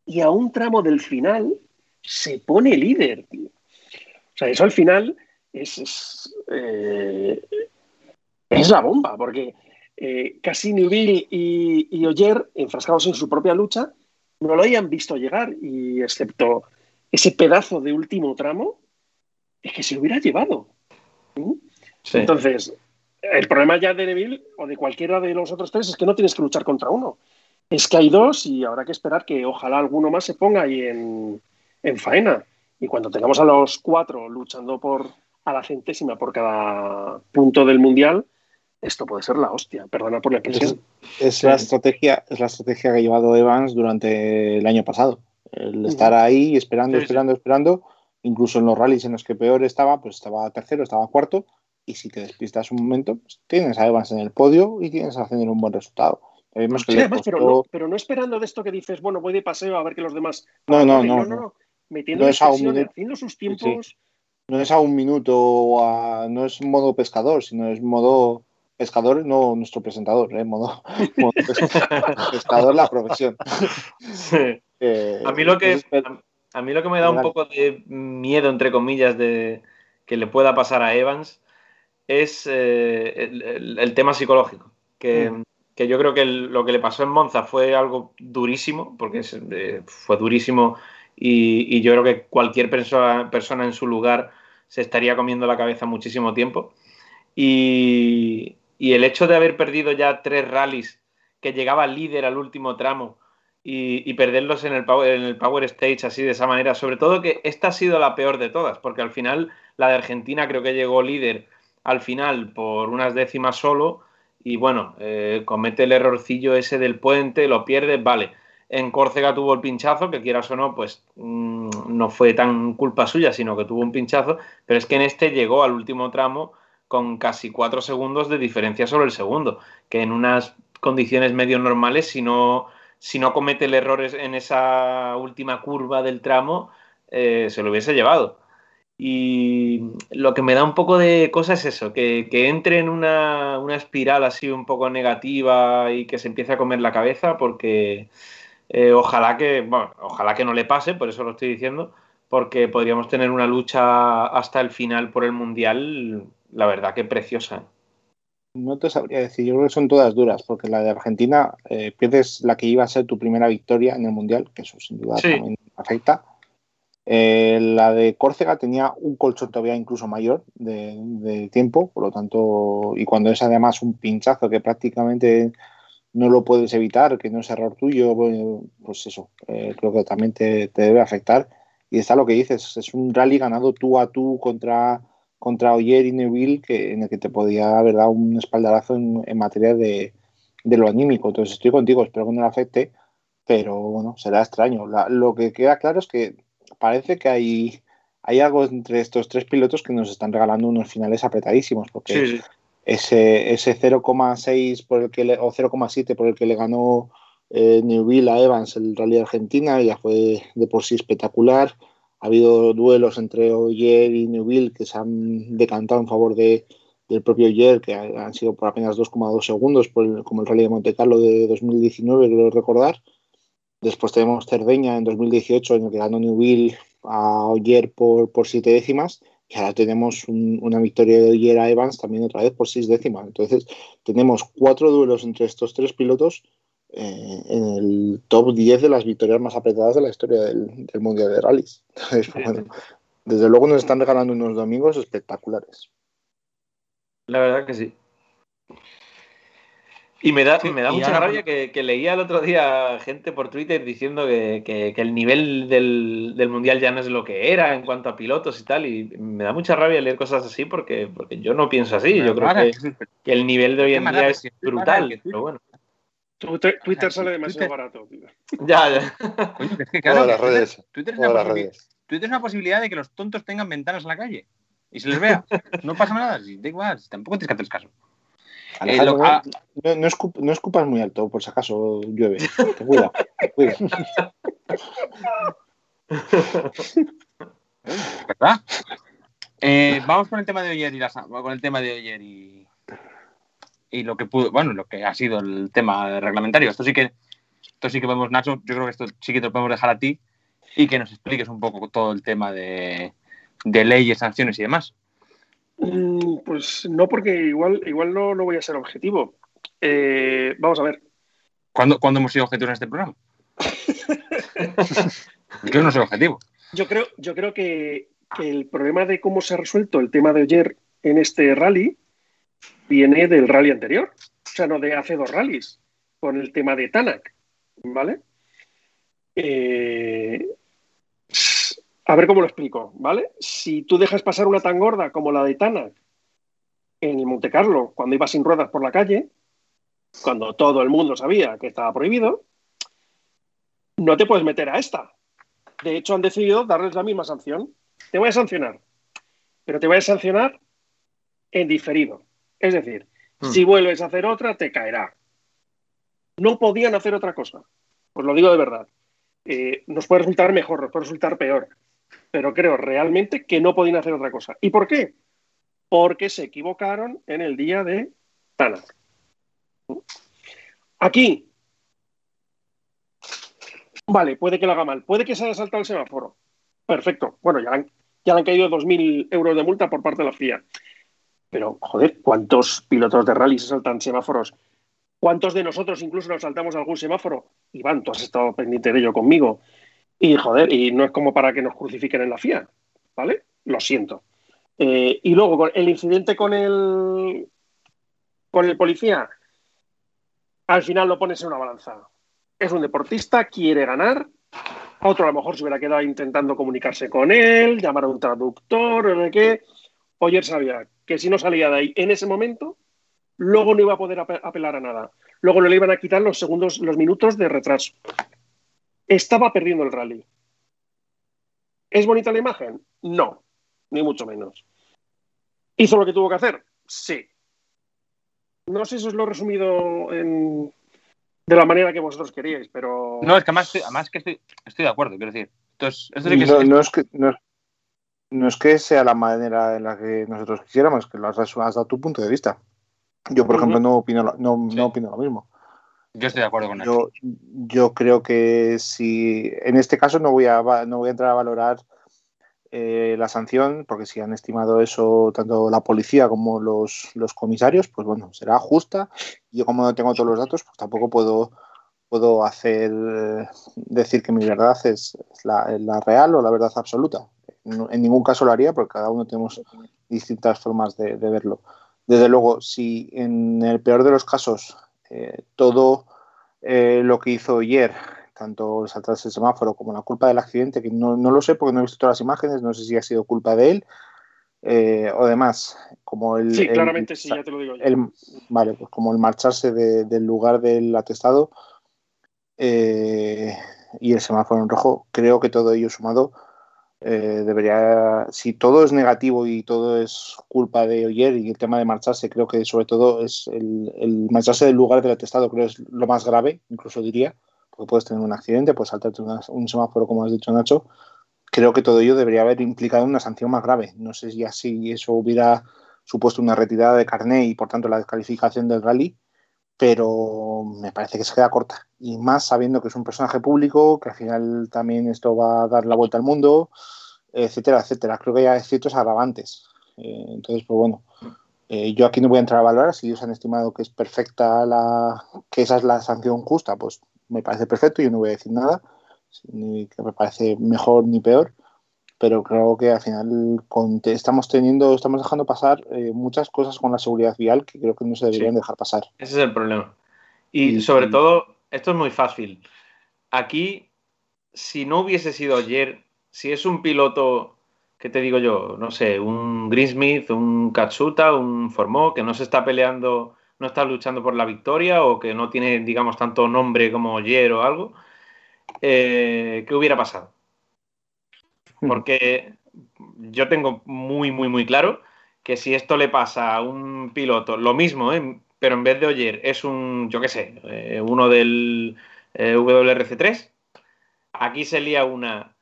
y a un tramo del final se pone líder. O sea, eso al final es, es, eh, la bomba, porque eh, casi Newville y, y, Oyer, enfrascados en su propia lucha, no lo hayan visto llegar y excepto ese pedazo de último tramo, es que se lo hubiera llevado. ¿Mm? Entonces, el problema ya de Neville o de cualquiera de los otros tres es que no tienes que luchar contra uno es que hay dos y habrá que esperar que ojalá alguno más se ponga ahí en, faena. Y cuando tengamos a los cuatro luchando por a la centésima por cada punto del mundial, esto puede ser la hostia. Perdona por la expresión. Es, la estrategia, es la estrategia que ha llevado Evans durante el año pasado. El estar ahí esperando, esperando, esperando. Incluso en los rallies en los que peor estaba, pues estaba tercero, estaba cuarto. Y si te despistas un momento, pues tienes a Evans en el podio y tienes a hacer un buen resultado pero, no, esperando de esto que dices, bueno, voy de paseo a ver que los demás. No, no, no. no, Metiendo es haciendo sus tiempos. No es a un minuto, no es modo pescador, sino es modo pescador, no nuestro presentador, ¿eh? modo, [laughs] [laughs] pescador la profesión. Eh, a, mí lo que, a mí lo que me da un poco de miedo, entre comillas, de que le pueda pasar a Evans es eh, el, tema psicológico. Que, mm que yo creo que lo que le pasó en Monza fue algo durísimo, porque eh, fue durísimo y, yo creo que cualquier persona, persona en su lugar se estaría comiendo la cabeza muchísimo tiempo. Y, el hecho de haber perdido ya tres rallies, que llegaba líder al último tramo y, perderlos en el, power, en el Power Stage así de esa manera, sobre todo que esta ha sido la peor de todas, porque al final la de Argentina creo que llegó líder al final por unas décimas solo y bueno, eh, comete el errorcillo ese del puente, lo pierde, vale. En Córcega tuvo el pinchazo, que quieras o no, pues mm, no fue tan culpa suya, sino que tuvo un pinchazo, pero es que en este llegó al último tramo con casi cuatro segundos de diferencia sobre el segundo, que en unas condiciones medio normales, si no, si no comete el error en esa última curva del tramo, eh, se lo hubiese llevado. Y lo que me da un poco de cosa es eso, que, entre en una, espiral así un poco negativa y que se empiece a comer la cabeza, porque eh, ojalá que, bueno, ojalá que no le pase, por eso lo estoy diciendo, porque podríamos tener una lucha hasta el final por el Mundial, la verdad que preciosa. No te sabría decir, yo creo que son todas duras, porque la de Argentina eh, pierdes la que iba a ser tu primera victoria en el Mundial, que eso sin duda también afecta eh, la de Córcega tenía un colchón todavía incluso mayor de, tiempo, por lo tanto, y cuando es además un pinchazo que prácticamente no lo puedes evitar, que no es error tuyo, pues eso, eh, creo que también te, debe afectar. Y está lo que dices, es un rally ganado tú a tú contra, contra Oyer y Neville, que, en el que te podía haber dado un espaldarazo en, materia de, lo anímico. Entonces estoy contigo, espero que no le afecte, pero bueno, será extraño. lo que queda claro es que parece que hay, hay algo entre estos tres pilotos que nos están regalando unos finales apretadísimos, porque ese, ese 0,6 por el que o 0,7 por el que le ganó eh, Newville a Evans el Rally de Argentina ya fue de por sí espectacular. Ha habido duelos entre Oyer y Newville que se han decantado en favor de, del propio Oyer, que han sido por apenas 2,2 segundos, como el Rally de Monte Carlo de 2019, creo recordar. Después tenemos Cerdeña en 2018, en el que ganó Newville a Oyer por, por siete décimas. Y ahora tenemos una victoria de Oyer a Evans también otra vez por seis décimas. Entonces, tenemos cuatro duelos entre estos tres pilotos eh, en el top 10 de las victorias más apretadas de la historia del, Mundial de Rallys. desde luego nos están regalando unos domingos espectaculares. La verdad que sí. Y me da, me da mucha rabia que, leía el otro día gente por Twitter diciendo que, el nivel del, Mundial ya no es lo que era en cuanto a pilotos y tal. Y me da mucha rabia leer cosas así porque, porque yo no pienso así. Yo creo que, el nivel de hoy en día es brutal. Pero bueno. Twitter, sale demasiado barato. Ya, ya. [laughs] es que claro, las redes. Twitter, es una Twitter es una posibilidad de que los tontos tengan ventanas en la calle y se les vea. [laughs] No pasa nada, da igual, tampoco tienes que hacer caso. Eh, no, no, escupas muy alto, por si acaso llueve. cuida, ¿Verdad? Eh, vamos con el tema de ayer y con el tema de ayer y, y lo que pudo, bueno, lo que ha sido el tema reglamentario. Esto sí que, esto sí que podemos, Nacho, yo creo que esto sí que te lo podemos dejar a ti y que nos expliques un poco todo el tema de, de leyes, sanciones y demás. Mm, pues no, porque igual, igual no, no voy a ser objetivo. Eh, vamos a ver. ¿Cuándo, hemos sido objetivos en este programa? [laughs] yo no soy objetivo. Yo creo, yo creo que, el problema de cómo se ha resuelto el tema de ayer en este rally viene del rally anterior. O sea, no de hace dos rallies, con el tema de Tanak. ¿Vale? Eh, a ver cómo lo explico, ¿vale? Si tú dejas pasar una tan gorda como la de Tana en el Monte Carlo, cuando iba sin ruedas por la calle, cuando todo el mundo sabía que estaba prohibido, no te puedes meter a esta. De hecho, han decidido darles la misma sanción. Te voy a sancionar, pero te voy a sancionar en diferido. Es decir, hmm. si vuelves a hacer otra, te caerá. No podían hacer otra cosa. Pues lo digo de verdad. Eh, nos puede resultar mejor, nos puede resultar peor pero creo realmente que no podían hacer otra cosa. ¿Y por qué? Porque se equivocaron en el día de Tana. Aquí, vale, puede que lo haga mal, puede que se haya saltado el semáforo. Perfecto. Bueno, ya, ya le han caído 2.000 euros de multa por parte de la FIA. Pero, joder, ¿cuántos pilotos de rally se saltan semáforos? ¿Cuántos de nosotros incluso nos saltamos algún semáforo? Iván, tú has estado pendiente de ello conmigo. Y joder, y no es como para que nos crucifiquen en la FIA, ¿vale? Lo siento. Eh, y luego, el incidente con el, con el policía, al final lo pones en una balanza. Es un deportista, quiere ganar. Otro a lo mejor se hubiera quedado intentando comunicarse con él, llamar a un traductor, o de qué. Oyer sabía que si no salía de ahí en ese momento, luego no iba a poder apelar a nada. Luego no le iban a quitar los segundos, los minutos de retraso estaba perdiendo el rally. ¿Es bonita la imagen? No, ni mucho menos. ¿Hizo lo que tuvo que hacer? Sí. No sé si os lo he resumido de la manera que vosotros queríais, pero. No, es que además, además que estoy, de acuerdo, quiero decir. Entonces, no, es que, no, es que sea la manera en la que nosotros quisiéramos, que lo has, dado tu punto de vista. Yo, por ejemplo, no opino, no opino lo mismo. Yo estoy de acuerdo con eso. Yo, creo que si. En este caso no voy a, no voy a entrar a valorar eh, la sanción, porque si han estimado eso tanto la policía como los, comisarios, pues bueno, será justa. Yo, como no tengo todos los datos, pues tampoco puedo puedo hacer decir que mi verdad es, la, real o la verdad absoluta. en ningún caso lo haría porque cada uno tenemos distintas formas de verlo. Desde luego, si en el peor de los casos eh, todo eh, lo que hizo ayer, tanto el saltarse el semáforo como la culpa del accidente, que no, lo sé porque no he visto todas las imágenes, no sé si ha sido culpa de él eh, o demás, como el... Sí, claramente sí, ya te lo digo. vale, pues como el marcharse del lugar del atestado y el semáforo en rojo, creo que todo ello sumado eh, debería, si todo es negativo y todo es culpa de Oyer y el tema de marcharse, creo que sobre todo es el, marcharse del lugar del atestado, creo que es lo más grave, incluso diría, porque puedes tener un accidente, puedes saltarte un semáforo, como has dicho Nacho. Creo que todo ello debería haber implicado una sanción más grave. No sé si así eso hubiera supuesto una retirada de carné y por tanto la descalificación del rally, pero me parece que se queda corta. Y más sabiendo que es un personaje público, que al final también esto va a dar la vuelta al mundo, etcétera, etcétera. Creo que hay ciertos agravantes. Eh, entonces, pues bueno, eh, yo aquí no voy a entrar a valorar si ellos han estimado que es perfecta la, que esa es la sanción justa, pues me parece perfecto, yo no voy a decir nada, ni que me parece mejor ni peor, pero creo que al final estamos teniendo, estamos dejando pasar eh, muchas cosas con la seguridad vial que creo que no se deberían dejar pasar. Ese es el problema. Y, Y- sobre y- todo, esto es muy fácil. Aquí, si no hubiese sido ayer, si es un piloto, ¿qué te digo yo? No sé, un Greensmith, un Katsuta, un Formó, que no se está peleando, no está luchando por la victoria o que no tiene, digamos, tanto nombre como ayer o algo, eh, ¿qué hubiera pasado? Porque yo tengo muy, muy, muy claro que si esto le pasa a un piloto, lo mismo, ¿eh? pero en vez de Oyer es un, yo qué sé, eh, uno del eh, WRC3, aquí se lía una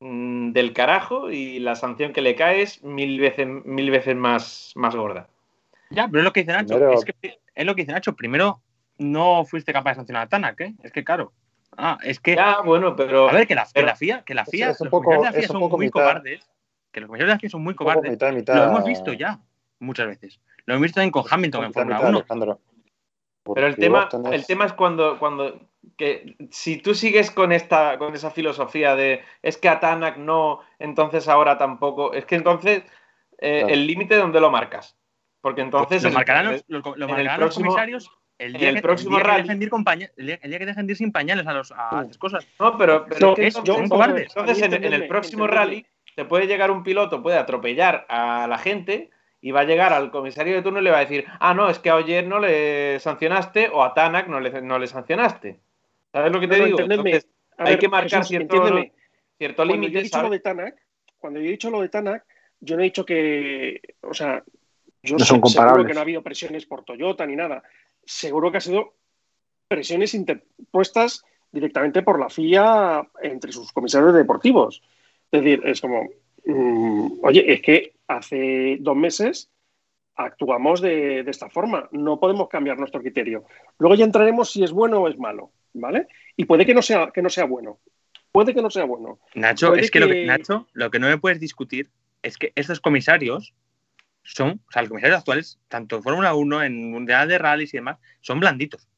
mm, del carajo y la sanción que le cae es mil veces, mil veces más, más gorda. Ya, pero es lo que dice Nacho. Primero- Es, que, es lo que dice Nacho. Primero, no fuiste capaz de sancionar a Tanak, ¿eh? Es que, claro. Ah, es que. Ya, bueno, pero... A ver, que la, que pero- la FIA, que la FIA, es un los poco- comisarios de la FIA son muy mitad- cobardes. Que los comisarios de la FIA son muy cobardes. mitad, mitad. Lo hemos visto ya muchas veces. Lo hemos visto también con Hamilton en Fórmula mitad, 1. Alejandro. Pero el tema, tenés- el tema es cuando, cuando que si tú sigues con esta, con esa filosofía de es que a Tanak no, entonces ahora tampoco, es que entonces eh, Claro. el límite donde lo marcas. Porque entonces Lo marcarán, en- los, lo- lo en el marcarán próximo- los comisarios el día, el que, próximo el día que dejen de ir con paña- el día, el día que dejen de ir sin pañales a, los, a Uh. esas cosas. No, pero, pero No, es entonces, son cobardes. entonces en, en el próximo rally te puede llegar un piloto, puede atropellar a la gente y va a llegar al comisario de turno y le va a decir, ah, no, es que a Oyer no le sancionaste o a Tanak no le, no le sancionaste. ¿Sabes lo que te No, digo? Entonces, hay ver, que marcar Jesús, cierto, cierto Cuando yo he límite, dicho lo ¿sabes? de Tanak, cuando yo he dicho lo de Tanak, yo no he dicho que, o sea, yo No sé- son seguro comparables. que no ha habido presiones por Toyota ni nada. Seguro que ha sido presiones interpuestas directamente por la FIA entre sus comisarios deportivos. Es decir, es como, mm, oye, es que hace dos meses actuamos de, de esta forma, no podemos cambiar nuestro criterio. Luego ya entraremos si es bueno o es malo, ¿vale? Y puede que no sea, que no sea bueno. Puede que no sea bueno. Nacho, Puede es que, Lo que que- Nacho, lo que no me puedes discutir es que estos comisarios son, o sea, los comisarios actuales, tanto en Fórmula 1, en Mundial de Rallys y demás, son blanditos.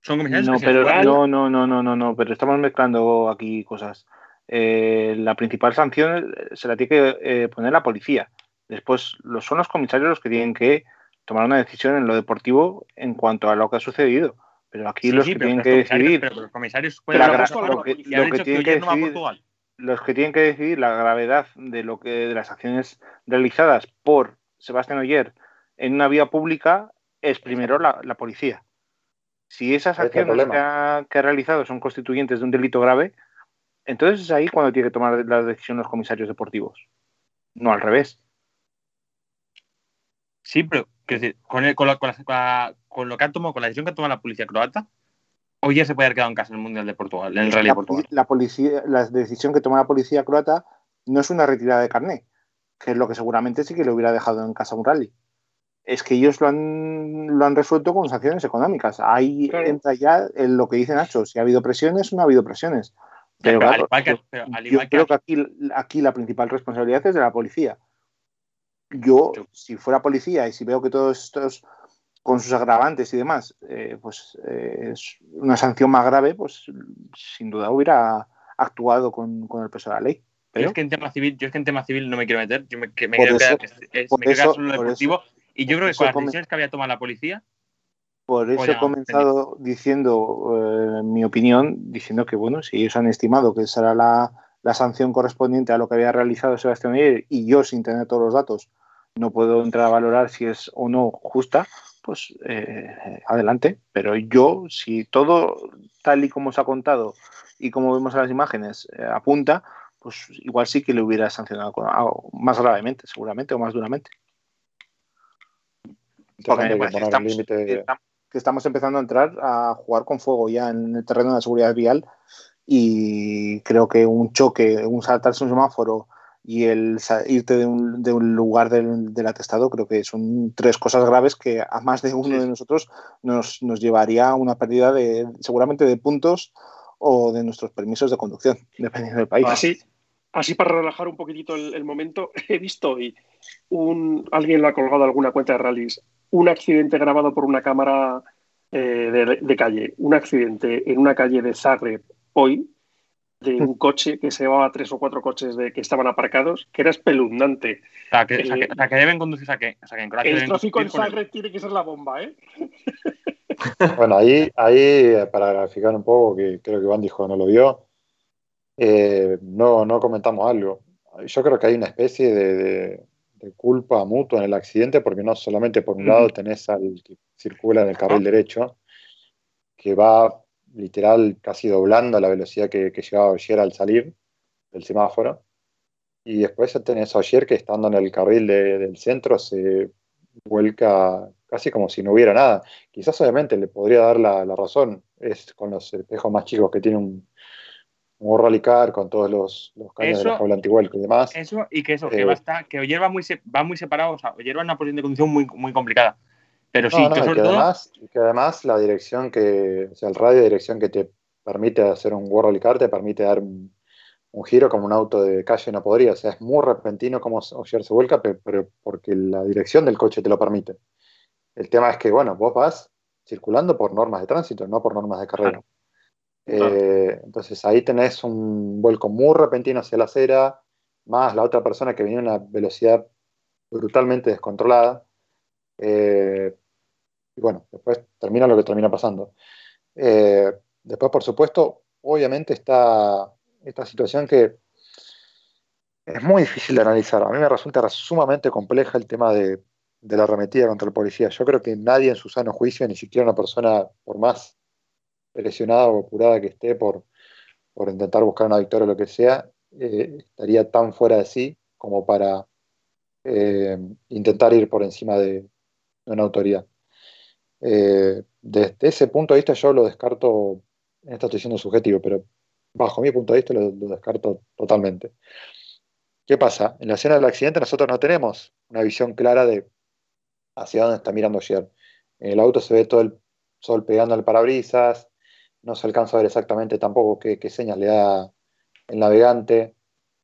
Son comisarios No, pero juegan- no, no, no, no, no, no, pero estamos mezclando aquí cosas. Eh, la principal sanción eh, se la tiene que eh, poner la policía. Después lo, son los comisarios los que tienen que tomar una decisión en lo deportivo en cuanto a lo que ha sucedido. Pero aquí Sí, los sí, que tienen los que decidir, Pero los comisarios pueden la la lo que, lo que tienen que no decidir, los que tienen que decidir la gravedad de lo que de las acciones realizadas por Sebastián Oyer en una vía pública es primero la, la policía. Si esas acciones que ha, que ha realizado son constituyentes de un delito grave, entonces es ahí cuando tiene que tomar la decisión los comisarios deportivos. No al revés. Sí, pero decir, con, el- con, la- con la- lo que ha tomado, con la decisión que ha tomado la policía croata, hoy ya se puede haber quedado en casa en el Mundial de Portugal, en el Rally de Portugal. la policía, la decisión que toma la policía croata no es una retirada de carné, que es lo que seguramente sí que le hubiera dejado en casa un rally. Es que ellos lo han, lo han resuelto con sanciones económicas. Ahí Claro. entra ya en lo que dice Nacho. Si ha habido presiones, no ha habido presiones. Pero Pero, al claro, igual que- yo, pero al yo creo que aquí, aquí la principal responsabilidad es de la policía. Yo, Yo- si fuera policía y si veo que todos estos, con sus agravantes y demás, eh, pues eh, es una sanción más grave, pues sin duda hubiera actuado con, con el peso de la ley. Pero es que en tema civil, yo es que en tema civil no me quiero meter, yo me, que me quiero eso- quedar, es- es- por me quiero quedar solo en deportivo. y yo creo que con las decisiones que había tomado la policía, por eso he comenzado diciendo eh, mi opinión, diciendo que bueno, si ellos han estimado que será la, la sanción correspondiente a lo que había realizado Sebastián Oyer y yo sin tener todos los datos no puedo entrar a valorar si es o no justa, pues eh, adelante. Pero yo, si todo tal y como se ha contado y como vemos en las imágenes eh, apunta, pues igual sí que le hubiera sancionado con algo más gravemente, seguramente, o más duramente. Porque que estamos, que empezando a entrar a jugar con fuego ya en el terreno de la seguridad vial y creo que un choque, un saltarse un semáforo y el irte de un, de un lugar del, del atestado, creo que son tres cosas graves que a más de uno Sí. de nosotros nos, nos llevaría a una pérdida de seguramente de puntos o de nuestros permisos de conducción, dependiendo del país. Así, así para relajar un poquitito el, el momento, [laughs] he visto hoy un, alguien lo ha colgado a alguna cuenta de rallies, un accidente grabado por una cámara eh, de, de calle, un accidente en una calle de Zagreb hoy de un coche que se llevaba tres o cuatro coches de, que estaban aparcados, que era espeluznante. o sea, que, o sea, Eh, que- o sea, que deben conducir, sea, que, o sea, que en Croacia El tráfico en el- Zagreb tiene que ser la bomba, ¿eh? [laughs] Bueno, ahí, ahí para graficar un poco, que creo que Iván dijo no lo vio, eh, no, no comentamos algo. Yo creo que hay una especie de, culpa mutua en el accidente, porque no solamente por un lado tenés al que circula en el carril derecho, que va literal casi doblando la velocidad que, que llevaba ayer al salir del semáforo, y después tenés a Oyer que estando en el carril del centro se vuelca casi como si no hubiera nada. Quizás obviamente le podría dar la, razón, es con los espejos más chicos que tiene un, un rally car con todos los, los caños de la jaula antihuelco y demás. Eso, y que eso, que, va, eh, que Oyer va muy, va muy separado, o sea, Oyer va en una posición de conducción muy, muy complicada. Pero sí, que, además, que además la dirección que, o sea, el radio de dirección que te permite hacer un World Rally Car te permite dar un, un giro como un auto de calle no podría. O sea, es muy repentino como Ogier se vuelca, pero, porque la dirección del coche te lo permite. El tema es que, bueno, vos vas circulando por normas de tránsito, no por normas de carrera. Eh, entonces ahí tenés un vuelco muy repentino hacia la acera, más la otra persona que venía a una velocidad brutalmente descontrolada. Eh, y bueno, después termina lo que termina pasando. Eh, después, por supuesto, obviamente está esta situación que es muy difícil de analizar. A mí me resulta sumamente compleja el tema de, la arremetida contra el policía. Yo creo que nadie en su sano juicio, ni siquiera una persona, por más presionada o apurada que esté por, intentar buscar una victoria o lo que sea, eh, estaría tan fuera de sí como para eh, intentar ir por encima de, una autoridad. Eh, desde ese punto de vista yo lo descarto, en esta situación subjetivo, pero bajo mi punto de vista, lo, descarto totalmente. ¿Qué pasa? En la escena del accidente nosotros no tenemos una visión clara de hacia dónde está mirando ayer. En el auto se ve todo el sol pegando al parabrisas, no se alcanza a ver exactamente tampoco qué, señas le da el navegante.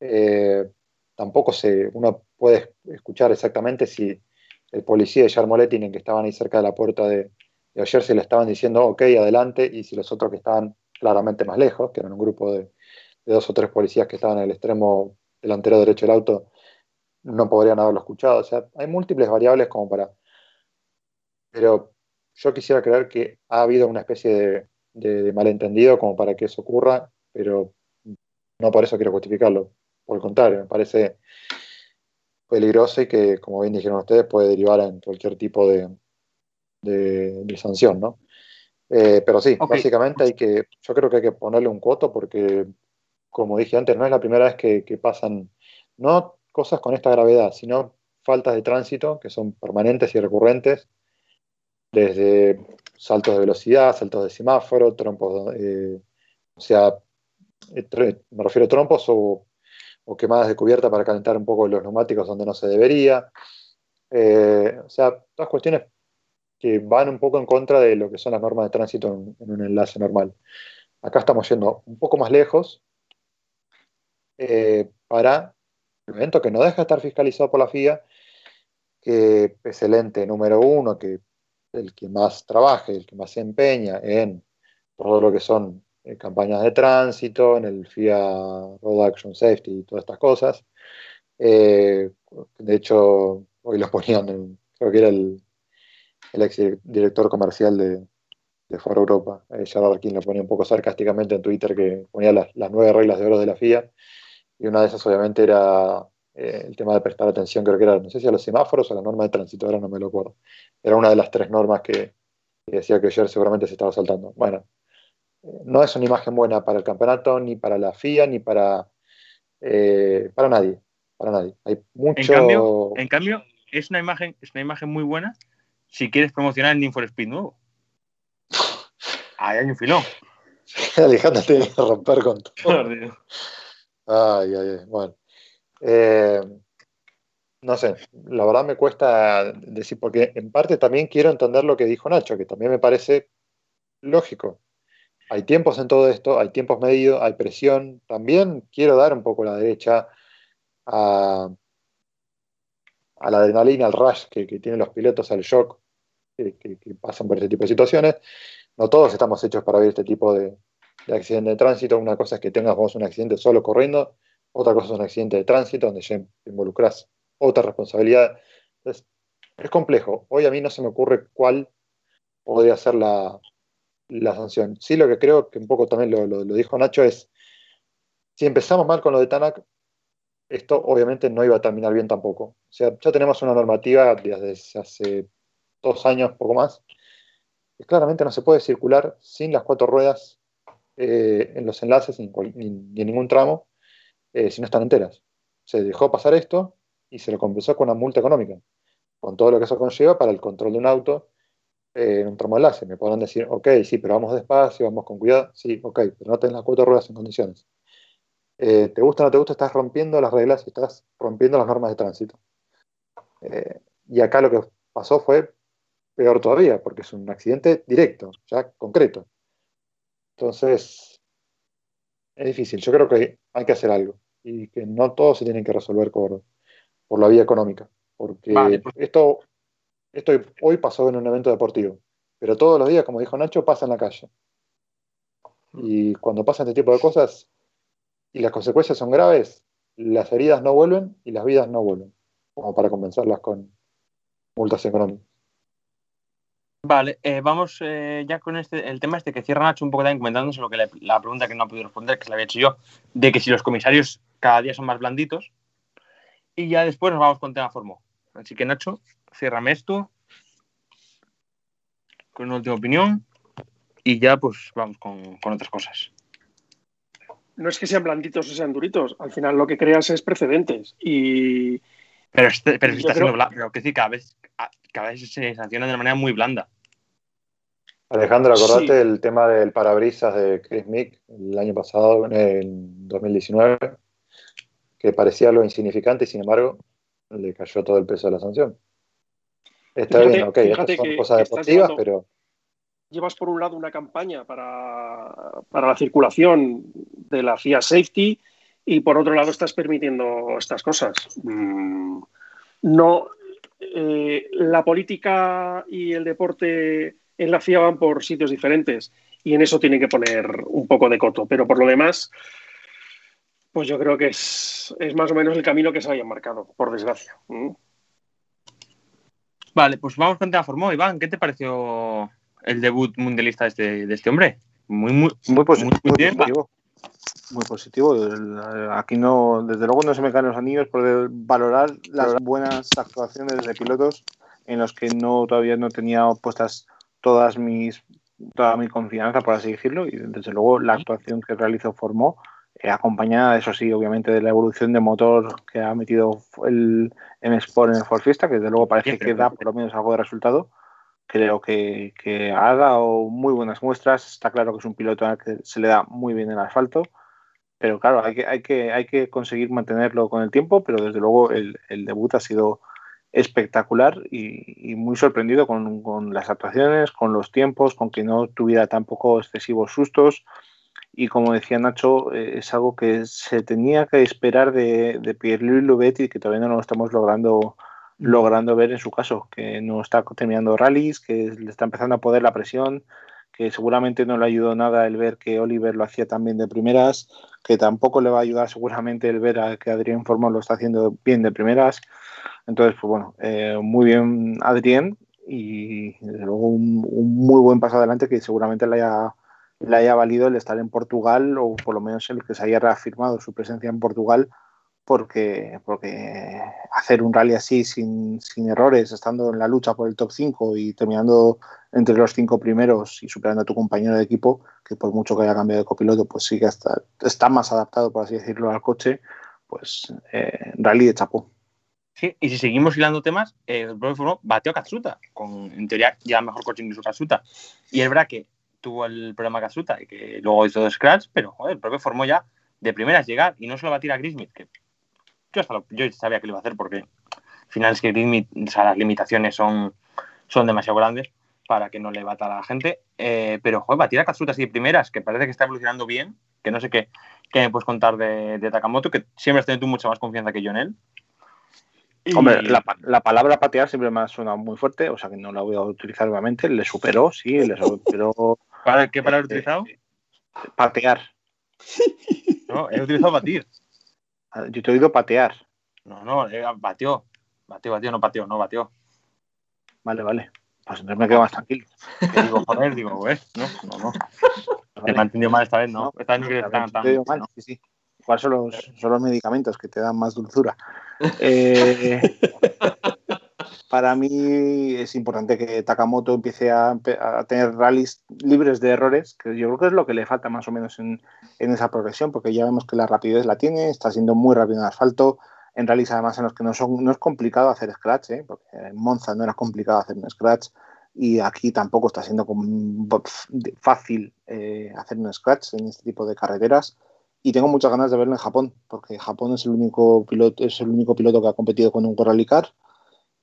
Eh, tampoco se, uno puede escuchar exactamente si el policía de Yarmoletti, en que estaban ahí cerca de la puerta de, de ayer, se le estaban diciendo, ok, adelante, y si los otros que estaban claramente más lejos, que eran un grupo de, dos o tres policías que estaban en el extremo delantero derecho del auto, no podrían haberlo escuchado. O sea, hay múltiples variables como para... Pero yo quisiera creer que ha habido una especie de, malentendido como para que eso ocurra, pero no por eso quiero justificarlo. Por el contrario, me parece peligroso y que, como bien dijeron ustedes, puede derivar en cualquier tipo de, de sanción, ¿no? Eh, pero sí, básicamente hay que, yo creo que hay que ponerle un coto porque, como dije antes, no es la primera vez que, pasan, no cosas con esta gravedad, sino faltas de tránsito que son permanentes y recurrentes, desde saltos de velocidad, saltos de semáforo, trompos, eh, o sea, eh, me refiero a trompos o, quemadas de cubierta para calentar un poco los neumáticos donde no se debería. o sea, todas cuestiones que van un poco en contra de lo que son las normas de tránsito en, un enlace normal. Acá estamos yendo un poco más lejos eh, para un evento que no deja de estar fiscalizado por la FIA, que es el ente número uno, que el que más trabaje, el que más se empeña en todo lo que son eh, campañas de tránsito, en el FIA Road Action Safety y todas estas cosas. Eh, de hecho, hoy los ponían en, creo que era el el ex director comercial de, de Foro Europa, eh, Gerard lo ponía un poco sarcásticamente en Twitter que ponía las, nueve reglas de oro de la FIA, y una de esas obviamente era eh, el tema de prestar atención, creo que era, no sé si a los semáforos o a la norma de tránsito, ahora no me lo acuerdo. Era una de las tres normas que, decía que ayer seguramente se estaba saltando. Bueno, eh, no es una imagen buena para el campeonato, ni para la FIA, ni para, eh, para nadie. Para nadie. Hay mucho... En cambio, en cambio, es una imagen, es una imagen muy buena si quieres promocionar el Need for Speed nuevo. [laughs] Ahí hay un filón. Alejandro tiene que romper con todo. Ay, ay, ay. Bueno. Eh, no sé, la verdad me cuesta decir, porque en parte también quiero entender lo que dijo Nacho, que también me parece lógico. Hay tiempos en todo esto, hay tiempos medidos, hay presión. También quiero dar un poco la derecha a, la adrenalina, al rush que, tienen los pilotos, al shock que, pasan por este tipo de situaciones. No todos estamos hechos para ver este tipo de, de accidente de tránsito. Una cosa es que tengas vos un accidente solo corriendo, otra cosa es un accidente de tránsito donde ya involucras otra responsabilidad. Entonces, es complejo. Hoy a mí no se me ocurre cuál podría ser la, la sanción. Sí, lo que creo que un poco también lo, lo, dijo Nacho es, si empezamos mal con lo de Tanak, esto obviamente no iba a terminar bien tampoco. O sea, ya tenemos una normativa desde hace dos años, poco más, que claramente no se puede circular sin las cuatro ruedas eh, en los enlaces ni, en ningún tramo eh, si no están enteras. Se dejó pasar esto y se lo compensó con una multa económica, con todo lo que eso conlleva para el control de un auto eh, en un tramo enlace. Me podrán decir, ok, sí, pero vamos despacio, vamos con cuidado. Sí, ok, pero no tenés las cuatro ruedas en condiciones. Eh, te gusta o no te gusta, estás rompiendo las reglas y estás rompiendo las normas de tránsito. Eh, y acá lo que pasó fue peor todavía, porque es un accidente directo, ya concreto. Entonces, es difícil. Yo creo que hay que hacer algo y que no todo se tiene que resolver por, por la vía económica. Porque esto esto hoy pasó en un evento deportivo, pero todos los días, como dijo Nacho, pasa en la calle. Y cuando pasan este tipo de cosas y las consecuencias son graves, las heridas no vuelven y las vidas no vuelven, como para compensarlas con multas económicas. Vale, eh, vamos eh, ya con este, el tema este que cierra Nacho un poco también comentándose lo que la pregunta que no ha podido responder, que se la había hecho yo, de que si los comisarios cada día son más blanditos. Y ya después nos vamos con tema Formo. Así que Nacho, ciérrame esto con una última opinión y ya pues vamos con, otras cosas. No es que sean blanditos o sean duritos, al final lo que creas es precedentes y... Pero, este, pero está siendo pero que sí, cada vez, cada vez se sanciona de una manera muy blanda. Alejandro, acordate el tema del parabrisas de Chris Mick el año pasado, en 2019, que parecía algo insignificante y sin embargo le cayó todo el peso de la sanción. Está bien, ok, estas son cosas deportivas, pero. Llevas por un lado una campaña para, la circulación de la FIA Safety y por otro lado estás permitiendo estas cosas. Mm, no, eh, la política y el deporte en la FIA van por sitios diferentes y en eso tienen que poner un poco de coto, pero por lo demás, pues yo creo que es, más o menos el camino que se había marcado, por desgracia. Mm. Vale, pues vamos con Formó. Iván, ¿qué te pareció el debut mundialista de este, de este hombre? Muy, muy, muy, positivo. Muy positivo. Aquí no, desde luego no se me caen los anillos por valorar las buenas actuaciones de pilotos en los que no todavía no tenía puestas todas mis toda mi confianza, por así decirlo, y desde luego la actuación que realizó Formó eh, acompañada, eso sí, obviamente, de la evolución de motor que ha metido el M-Sport en el Ford Fiesta, que desde luego parece que da por lo menos algo de resultado. Creo que, que, ha dado muy buenas muestras. Está claro que es un piloto al que se le da muy bien el asfalto, pero claro, hay que, hay que, hay que conseguir mantenerlo con el tiempo, pero desde luego el, el debut ha sido espectacular y, muy sorprendido con, con, las actuaciones, con los tiempos, con que no tuviera tampoco excesivos sustos. Y como decía Nacho, eh, es algo que se tenía que esperar de, de Pierre-Louis Louvet que todavía no lo estamos logrando, logrando ver en su caso, que no está terminando rallies, que le está empezando a poder la presión, que seguramente no le ayudó nada el ver que Oliver lo hacía también de primeras, que tampoco le va a ayudar seguramente el ver a que Adrián Forma lo está haciendo bien de primeras. Entonces, pues bueno, eh, muy bien Adrián y desde luego un, un, muy buen paso adelante que seguramente le haya le haya valido el estar en Portugal o por lo menos el que se haya reafirmado su presencia en Portugal porque, porque hacer un rally así sin, sin, errores, estando en la lucha por el top 5 y terminando entre los cinco primeros y superando a tu compañero de equipo, que por mucho que haya cambiado de copiloto, pues sí que está, está más adaptado, por así decirlo, al coche, pues eh, rally de chapó. Sí, y si seguimos hilando temas, eh, el propio bateó a Katsuta, con en teoría ya mejor coche incluso Katsuta. Y es verdad que tuvo el problema Katsuta que luego hizo de scratch, pero joder, el propio formó ya de primeras llegar y no solo batir a Grismith, que yo, hasta yo sabía que lo iba a hacer porque al final es que Grismith, o sea, las limitaciones son, son demasiado grandes para que no le bata a la gente, eh, pero joder, batir a Katsuta así de primeras, que parece que está evolucionando bien, que no sé qué, qué me puedes contar de, de Takamoto, que siempre has tenido tú mucha más confianza que yo en él. Hombre, la, la, palabra patear siempre me ha sonado muy fuerte, o sea que no la voy a utilizar obviamente. Le superó, sí, le superó [laughs] ¿Qué palabra he este, utilizado? Patear. No, he utilizado batir. Ah, yo te he oído patear. No, no, eh, batió. Batió, batió, no pateó, no batió. Vale, vale. Pues entonces me quedo más tranquilo. Digo, joder, digo, eh, no, no, no. Te me ha entendido mal esta vez, ¿no? Esta vez no quieres tan, tan, Te digo mal, ¿no? sí, sí. Igual son los, son los medicamentos que te dan más dulzura. [laughs] Eh, para mí es importante que Takamoto empiece a, tener rallies libres de errores, que yo creo que es lo que le falta más o menos en, esa progresión, porque ya vemos que la rapidez la tiene, está siendo muy rápido en asfalto, en rallies además en los que no, son, no es complicado hacer scratch, ¿eh? porque en Monza no era complicado hacer un scratch y aquí tampoco está siendo fácil eh, hacer un scratch en este tipo de carreteras y tengo muchas ganas de verlo en Japón, porque Japón es el único piloto, es el único piloto que ha competido con un Rally Car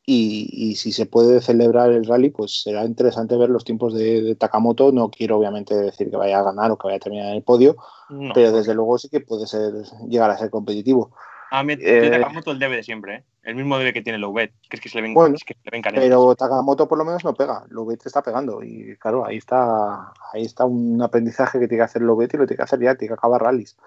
y, y si se puede celebrar el rally, pues será interesante ver los tiempos de, de Takamoto. No quiero obviamente decir que vaya a ganar o que vaya a terminar en el podio, No. pero desde luego sí que puede ser llegar a ser competitivo. A mí, Eh, Takamoto el debe de siempre, ¿eh? El mismo debe que tiene Loubet, que es que se le ven, Bueno, es que se le ven. Pero Takamoto por lo menos no pega, Lobet está pegando y claro, ahí está, ahí está un aprendizaje que tiene que hacer Lobet y lo tiene que hacer ya, tiene que acabar rallies.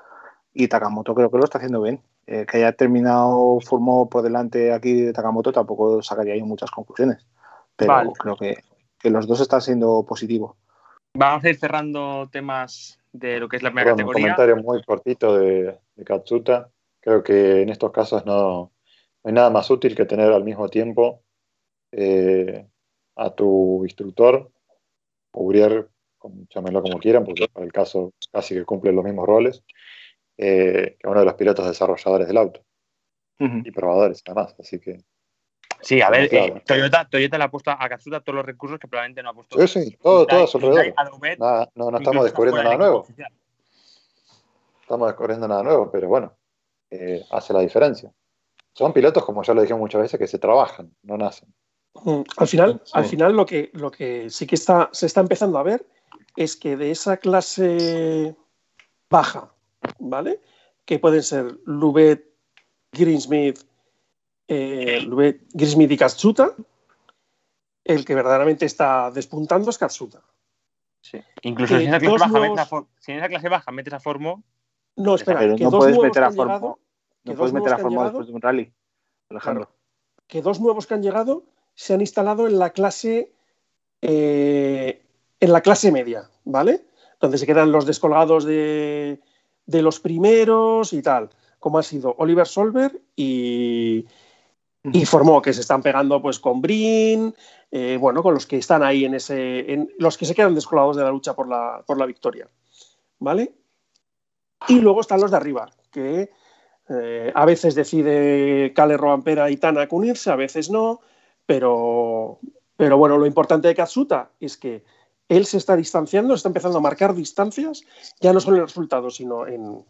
Y Takamoto creo que lo está haciendo bien. Eh, que haya terminado, formó por delante aquí de Takamoto, tampoco sacaría yo muchas conclusiones. Pero Vale. creo que, que los dos están siendo positivos. Vamos a ir cerrando temas de lo que es la primera un categoría. comentario muy cortito de, de Katsuta. Creo que en estos casos no, no hay nada más útil que tener al mismo tiempo eh, a tu instructor, como- llámenlo como quieran, porque para el caso casi que cumple los mismos roles, eh, que uno de los pilotos desarrolladores del auto y probadores además. Así que Sí, a ver, Claro. eh, Toyota, Toyota le ha puesto a Katsuta todos los recursos que probablemente no ha puesto. sí, sí, todo, todo a su alrededor. Nada, no, no estamos descubriendo nada nuevo. oficial. estamos descubriendo nada nuevo, pero bueno, eh, hace la diferencia. Son pilotos, como ya lo dijimos muchas veces, que se trabajan, no nacen. Mm, Al final, Sí. al final lo, que, lo que sí que está, se está empezando a ver es que de esa clase baja, ¿vale? Que pueden ser Lubet, Greensmith, eh, Lubet, Greensmith y Katsuta, el que verdaderamente está despuntando es Katsuta. Sí. Incluso Que si en esa clase dos baja nuevos- a si en esa clase baja metes a Formo, No, espera, Pero que no dos puedes nuevos meter que a han Formo, llegado, no puedes meter a Formo llegado- después de un rally, Alejandro. que dos nuevos que han llegado se han instalado en la clase eh, en la clase media, ¿vale? Donde se quedan los descolgados de, de los primeros y tal, como ha sido Oliver Solver y, y Formó, que se están pegando pues con Brin, eh, bueno, con los que están ahí en ese, en, los que se quedan descolgados de la lucha por la, por la victoria, ¿vale? Y luego están los de arriba, que eh, a veces decide Cale Roampera y Tanak unirse, a veces no, pero, pero bueno, lo importante de Katsuta es que él se está distanciando, está empezando a marcar distancias, ya no solo en resultados, sino en,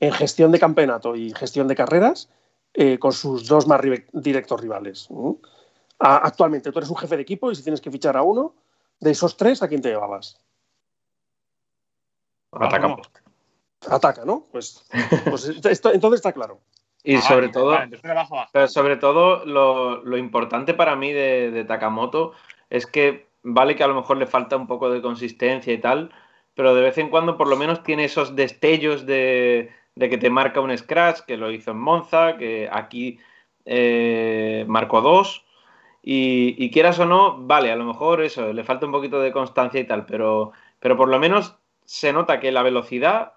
en gestión de campeonato y gestión de carreras eh, con sus dos más ri- directos rivales. ¿Mm? A- actualmente tú eres un jefe de equipo y si tienes que fichar a uno, de esos tres, ¿a quién te llevabas? Atacamos. Ataca, ¿no? Pues, pues [laughs] esto- entonces está claro. Y Ah, sobre vale, todo, vale, sobre todo lo, lo importante para mí de, de Takamoto es que vale que a lo mejor le falta un poco de consistencia y tal, pero de vez en cuando por lo menos tiene esos destellos de, de que te marca un scratch, que lo hizo en Monza, que aquí eh, marcó dos. Y, quieras o no, vale, a lo mejor eso, le falta un poquito de constancia y tal, pero, pero por lo menos se nota que la velocidad,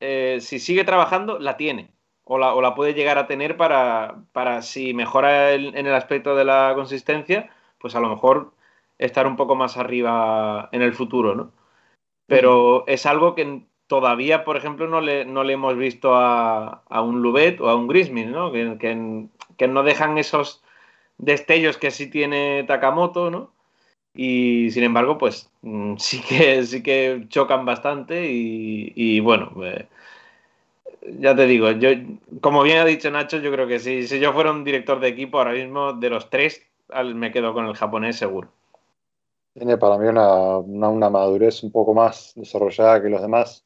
eh, si sigue trabajando, la tiene. O la, o la puede llegar a tener para, para si mejora en el aspecto de la consistencia, pues a lo mejor estar un poco más arriba en el futuro, ¿no? Pero es algo que todavía, por ejemplo, no le, no le hemos visto a, a un Lubet o a un Grismin, ¿no? Que, que- no dejan esos destellos que sí tiene Takamoto, ¿no? Y sin embargo, pues mm, [laughs] sí que, sí que chocan bastante y, y bueno, eh, ya te digo, yo, como bien ha dicho Nacho, yo creo que si, si yo fuera un director de equipo ahora mismo, de los tres, me quedo con el japonés seguro. Tiene para mí una, una, una madurez un poco más desarrollada que los demás,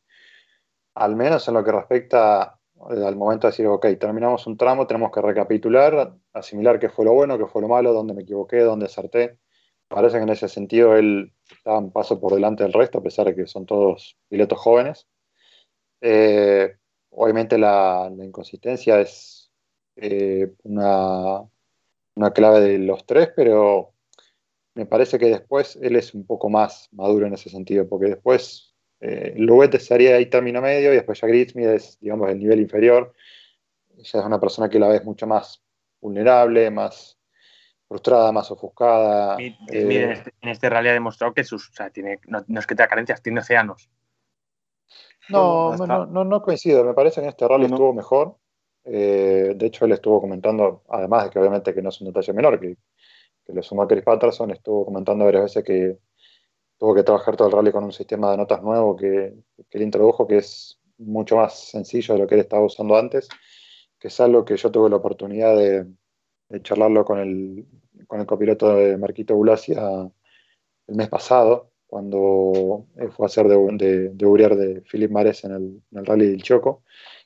al menos en lo que respecta eh, al momento de decir, ok, terminamos un tramo, tenemos que recapitular, asimilar qué fue lo bueno, qué fue lo malo, dónde me equivoqué, dónde acerté. Parece que en ese sentido él está un paso por delante del resto, a pesar de que son todos pilotos jóvenes. Eh, obviamente la, la inconsistencia es eh, una, una clave de los tres, pero me parece que después él es un poco más maduro en ese sentido, porque después eh, Luet estaría ahí término medio y después ya Griezmann es, digamos, el nivel inferior. Ya es una persona que la ves mucho más vulnerable, más frustrada, más ofuscada. Smith, eh, Smith en, este, en este rally ha demostrado que sus, o sea, tiene, no, no es que tenga carencias, tiene océanos. No, no, no, no, no coincido. Me parece que en este rally estuvo mejor. Eh, de hecho, él estuvo comentando, además de que obviamente que no es un detalle menor, que, que le sumó Chris Patterson, estuvo comentando varias veces que tuvo que trabajar todo el rally con un sistema de notas nuevo que, que introdujo, que es mucho más sencillo de lo que él estaba usando antes, que es algo que yo tuve la oportunidad de, charlarlo con el, con el copiloto de Marquito Bulacia el mes pasado, cuando él fue a hacer de, de, de Uriar de Philip Mares en el, en el rally del Choco,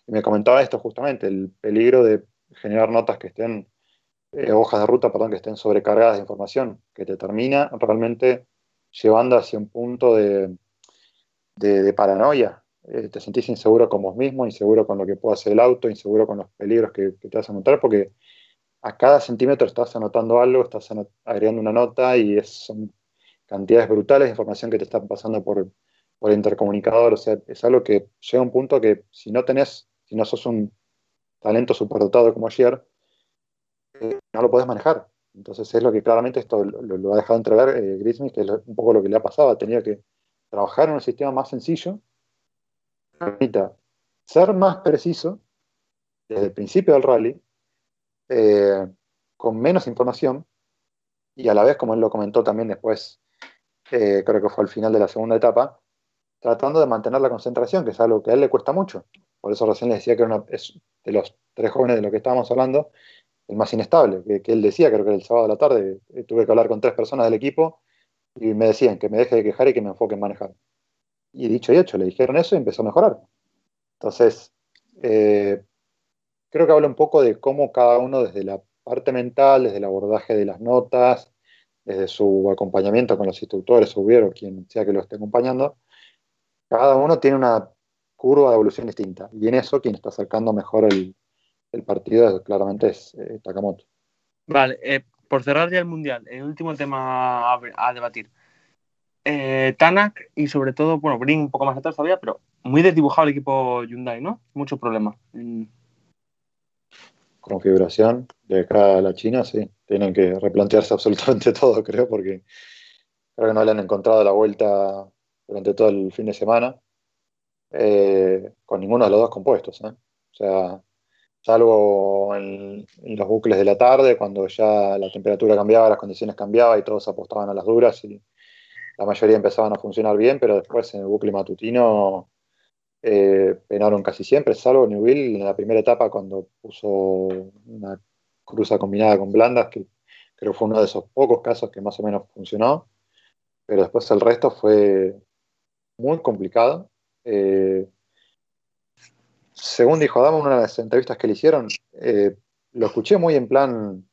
y me comentaba esto justamente, el peligro de generar notas que estén, eh, hojas de ruta, perdón, que estén sobrecargadas de información, que te termina realmente llevando hacia un punto de, de, paranoia. Eh, te sentís inseguro con vos mismo, inseguro con lo que puede hacer el auto, inseguro con los peligros que, te vas a encontrar, porque a cada centímetro estás anotando algo, estás agregando una nota y son cantidades brutales de información que te están pasando por, por el intercomunicador. O sea, es algo que llega a un punto que si no tenés, si no sos un talento superdotado como ayer, no lo podés manejar. Entonces es lo que claramente esto lo, ha dejado entrever eh, que es un poco lo que le ha pasado. Tenido que trabajar en un sistema más sencillo, permita ser más preciso desde el principio del rally, eh, con menos información, y a la vez, como él lo comentó también después, eh, creo que fue al final de la segunda etapa, tratando de mantener la concentración, que es algo que a él le cuesta mucho. Por eso recién le decía que era una- es de los tres jóvenes de los que estábamos hablando, el más inestable, que, él decía, creo que el sábado de la tarde, eh, tuve que hablar con tres personas del equipo y me decían que me deje de quejar y que me enfoque en manejar. Y dicho y hecho, le dijeron eso y empezó a mejorar. Entonces, eh, creo que habla un poco de cómo cada uno desde la parte mental, desde el abordaje de las notas, desde su acompañamiento con los instructores, o hubiera quien sea que lo esté acompañando, cada uno tiene una curva de evolución distinta. Y en eso quien está acercando mejor el, el partido claramente es eh, Takamoto. Vale, eh, por cerrar ya el mundial, el último tema a, a debatir. Eh, Tanak y sobre todo, bueno, Brin un poco más atrás todavía, pero muy desdibujado el equipo Hyundai, ¿no? Mucho problema. Mm, Configuración de cara a la China, sí. Tienen que replantearse [laughs] absolutamente todo, creo, porque creo que no le han encontrado la vuelta durante todo el fin de semana eh, con ninguno de los dos compuestos. ¿eh? O sea, salvo en, los bucles de la tarde, cuando ya la temperatura cambiaba, las condiciones cambiaban y todos apostaban a las duras y la mayoría empezaban a funcionar bien, pero después en el bucle matutino eh, penaron casi siempre, salvo Newville en la primera etapa cuando puso una cruza combinada con blandas, que creo fue uno de esos pocos casos que más o menos funcionó, pero después el resto fue muy complicado. Eh, según dijo Adamo en una de las entrevistas que le hicieron, eh, lo escuché muy en plan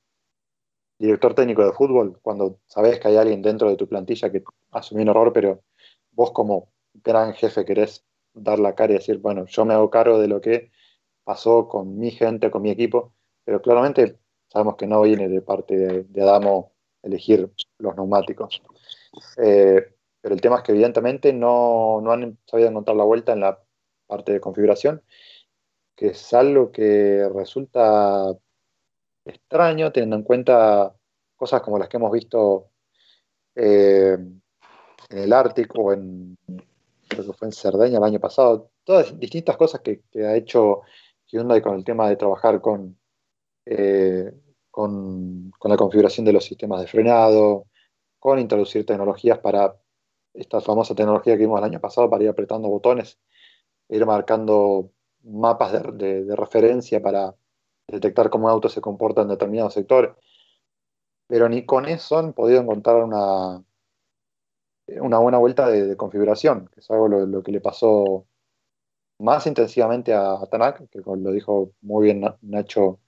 director técnico de fútbol, cuando sabes que hay alguien dentro de tu plantilla que asumió un error, pero vos como gran jefe querés dar la cara y decir, bueno, yo me hago cargo de lo que pasó con mi gente, con mi equipo, pero claramente sabemos que no viene de parte de, de Adamo elegir los neumáticos. Eh, pero el tema es que evidentemente no, no, han sabido encontrar la vuelta en la parte de configuración, que es algo que resulta extraño teniendo en cuenta cosas como las que hemos visto eh, en el Ártico en, creo que fue en Cerdeña el año pasado, todas distintas cosas que, que ha hecho Hyundai con el tema de trabajar con, eh, con, con, la configuración de los sistemas de frenado, con introducir tecnologías para esta famosa tecnología que vimos el año pasado para ir apretando botones, ir marcando mapas de, referencia para detectar cómo un auto se comporta en determinados sectores. Pero ni con eso han podido encontrar una, una buena vuelta de, configuración, que es algo lo, que le pasó más intensivamente a, Tanak, que lo dijo muy bien Nacho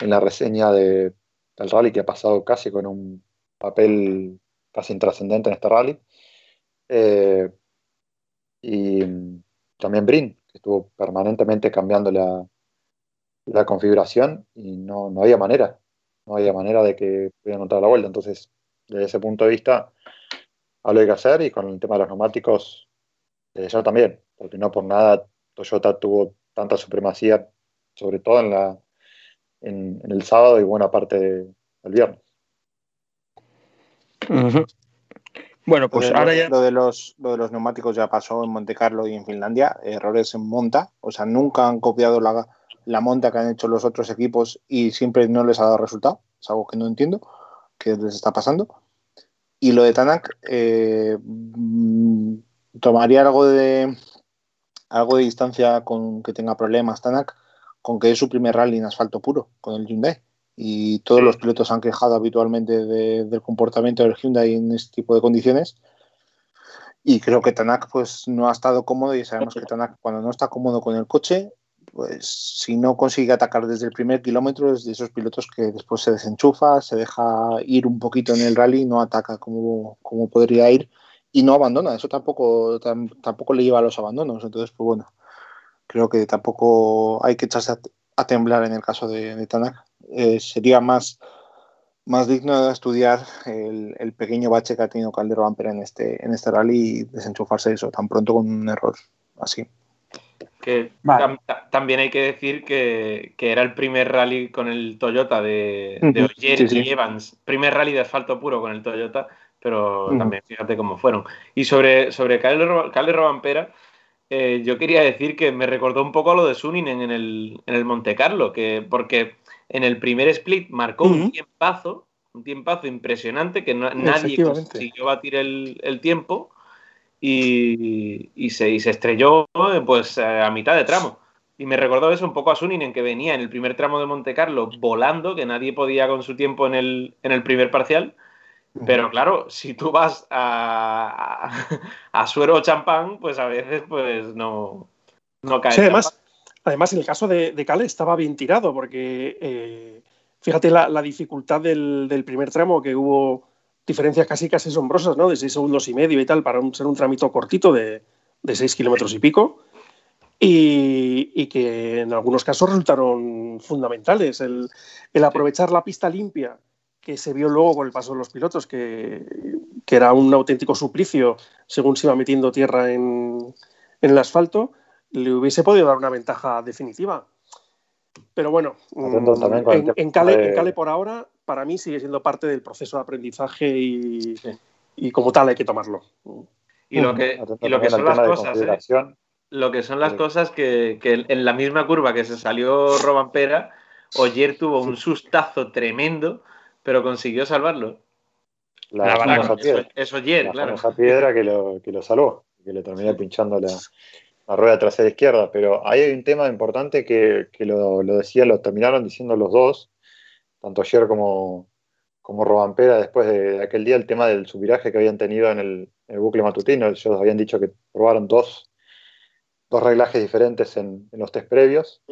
en la reseña de, del rally, que ha pasado casi con un papel casi intrascendente en este rally. Eh, y también Brin, que estuvo permanentemente cambiando la, la configuración y no, no, había manera, no había manera de que pudieran encontrar la vuelta. Entonces, desde ese punto de vista, algo hay que hacer y con el tema de los neumáticos, desde ya también, porque no por nada Toyota tuvo tanta supremacía, sobre todo en, la, en, el sábado y buena parte del viernes. Bueno, pues ahora ya. Lo de, los, lo de los neumáticos ya pasó en Monte Carlo y en Finlandia, errores en monta, o sea, nunca han copiado la, la monta que han hecho los otros equipos y siempre no les ha dado resultado, es algo que no entiendo, que les está pasando. Y lo de Tanak, eh, mm, tomaría algo de algo de distancia con que tenga problemas Tanak, con que es su primer rally en asfalto puro con el Hyundai. Y todos los pilotos han quejado habitualmente del comportamiento del Hyundai en este tipo de condiciones. Y creo que Tanak pues no ha estado cómodo y sabemos que Tanak cuando no está cómodo con el coche, pues si no consigue atacar desde el primer kilómetro es de esos pilotos que después se desenchufa, se deja ir un poquito en el rally, no ataca como, como podría ir y no abandona. Eso tampoco, tampoco le lleva a los abandonos. Entonces, pues bueno, creo que tampoco hay que echarse a, temblar en el caso de, de Tanak. Eh, sería más, más digno de estudiar el, pequeño bache que ha tenido Caldero Ampera en este, en este rally y desenchufarse eso tan pronto con un error así. Que también hay que decir que, era el primer rally con el Toyota de, de y Evans. Primer rally de asfalto puro con el Toyota, pero también fíjate cómo fueron. Y sobre, sobre Caldero Ampera, eh, yo quería decir que me recordó un poco a lo de Suninen en el, en el Monte Carlo, que, porque en el primer split marcó un tiempazo, un tiempazo impresionante que nadie consiguió batir el, el tiempo y, y, se, y, se, estrelló pues a mitad de tramo. Y me recordó eso un poco a Suninen, que venía en el primer tramo de Monte Carlo volando, que nadie podía con su tiempo en el, en el primer parcial. Pero claro, si tú vas a, a, [laughs] suero o champán, pues a veces pues no, no cae. Sí, además, además, en el caso de, de Cale estaba bien tirado, porque eh, fíjate la, la dificultad del, del, primer tramo, que hubo diferencias casi casi asombrosas, ¿no? De seis segundos y medio y tal, para ser un tramito cortito de, de 6 kilómetros y pico. Y, y, que en algunos casos resultaron fundamentales. El, el aprovechar la pista limpia que se vio luego con el paso de los pilotos, que, que era un auténtico suplicio según se iba metiendo tierra en, en, el asfalto, le hubiese podido dar una ventaja definitiva. Pero bueno, en, en, Cale, en, Cale, por ahora, para mí sigue siendo parte del proceso de aprendizaje y, y como tal hay que tomarlo. Y lo que, y lo que son las cosas, ¿eh? lo que son las cosas que, que, en la misma curva que se salió Robampera, Oyer tuvo un sustazo tremendo pero consiguió salvarlo. La, la piedra. Eso, ayer, la claro. piedra que lo, que lo salvó, que le terminó pinchando la, la, rueda trasera izquierda. Pero ahí hay un tema importante que, que lo, lo, decía, lo terminaron diciendo los dos, tanto ayer como, como Robampera, después de, aquel día, el tema del subviraje que habían tenido en el, bucle matutino. Ellos habían dicho que probaron dos, dos reglajes diferentes en, los test previos.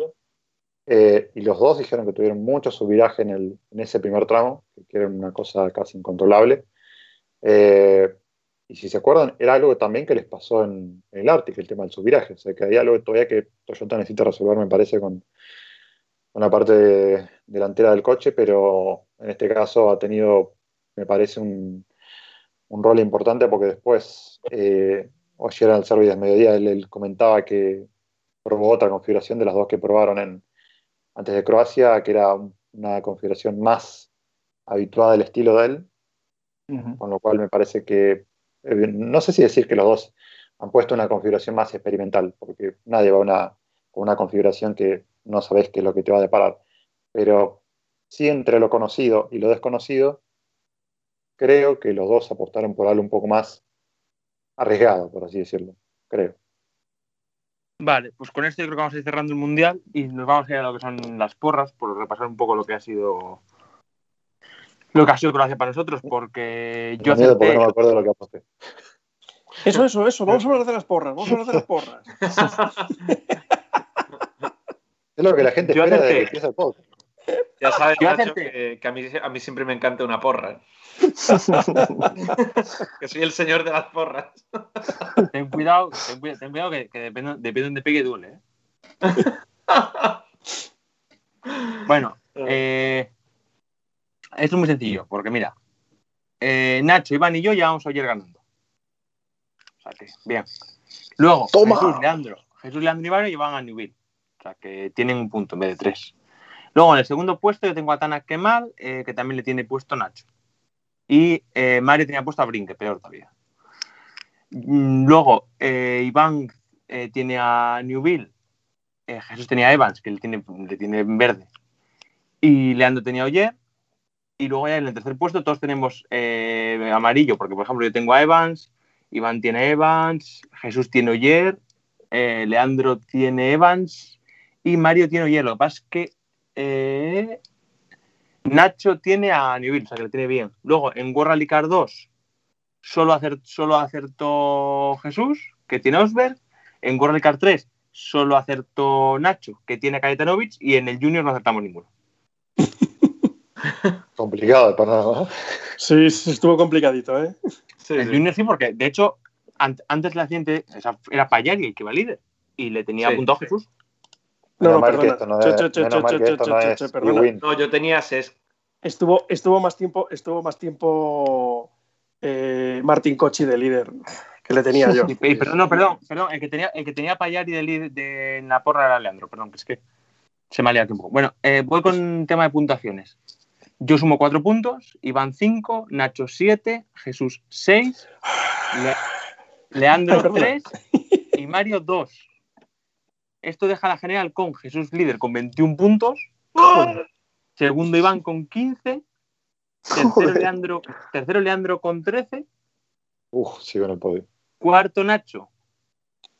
Eh, y los dos dijeron que tuvieron mucho subviraje en, el, en ese primer tramo, que era una cosa casi incontrolable. Eh, y si se acuerdan, era algo también que les pasó en, en, el Ártico, el tema del subviraje. O sea, que hay algo todavía que Toyota necesita resolver, me parece, con, con la parte de, delantera del coche, pero en este caso ha tenido, me parece, un, un rol importante porque después, eh, ayer el servicio de mediodía, él, él comentaba que probó otra configuración de las dos que probaron en, antes de Croacia, que era una configuración más habituada del estilo de él, uh -huh. con lo cual me parece que, eh, no sé si decir que los dos han puesto una configuración más experimental, porque nadie va una, con una configuración que no sabes qué es lo que te va a deparar, pero sí entre lo conocido y lo desconocido, creo que los dos apostaron por algo un poco más arriesgado, por así decirlo, creo. Vale, pues con esto yo creo que vamos a ir cerrando el mundial y nos vamos a ir a lo que son las porras, por repasar un poco lo que ha sido lo que ha sido Croacia para nosotros, porque yo acerté... porque no me acuerdo de lo que aposté. Eso, eso, eso, vamos a hablar de las porras, vamos a hablar de las porras. es lo que la gente yo espera acerté. de que empiece el podcast. Ya sabes, Nacho, que, que a, mí, a mí siempre me encanta una porra. [laughs] que soy el señor de las porras. Ten cuidado, ten cuidado, ten cuidado que, que depende, depende de donde pegue duele. ¿eh? [laughs] bueno, eh, esto es muy sencillo, porque mira, eh, Nacho, Iván y yo llevamos a Oyer ganando. O sea que, bien. Luego, Toma. Jesús, Leandro. Jesús, Leandro y Mario llevan a Newville. O sea que tienen un punto en vez de tres. Luego, en el segundo puesto, yo tengo a Tana Kemal, eh, que también le tiene puesto Nacho. Y eh, Mario tenía puesto a Brinque, peor todavía. Mm, Luego, Iván tiene a Newville. Jesús tenía a Evans, que le tiene, le tiene en verde. Y Leandro tenía a Oyer. Y luego ya en el tercer puesto todos tenemos eh, amarillo, porque por ejemplo yo tengo a Evans, Iván tiene Evans, Jesús tiene Oyer, eh, Leandro tiene Evans y Mario tiene Oyer. Lo que pasa es que eh, Nacho tiene a Newville, o sea que le tiene bien. Luego en World Rally Car 2 solo, acer- solo acertó Jesús, que tiene Osberg. En World Rally Car 3 solo acertó Nacho, que tiene a. Y en el Junior no acertamos ninguno. [laughs] Complicado el panorama. Sí, sí, estuvo complicadito, ¿eh? Sí, El sí. Junior sí, porque de hecho, an- antes la sea, era Payari el que iba líder y le tenía Sí, apuntado sí. Jesús. No, no, perdona. no yo tenía Ses. Estuvo, estuvo más tiempo, estuvo más tiempo eh, Martín Cochi de líder que le tenía yo. [laughs] Y- y perdón, no, perdón, perdón, el que tenía, el que tenía Payari de, líder- de, en la porra era Leandro, perdón, que es que se me ha liado un poco. Bueno, eh, voy con tema de puntuaciones. Yo sumo cuatro puntos, Iván cinco, Nacho siete, Jesús seis, Le- [sighs] Leandro tres y Mario dos. Esto deja la general con Jesús líder con 21 puntos, segundo Iván con 15, tercero. Leandro, tercero Leandro con 13, Uf, sigo en el podio. cuarto Nacho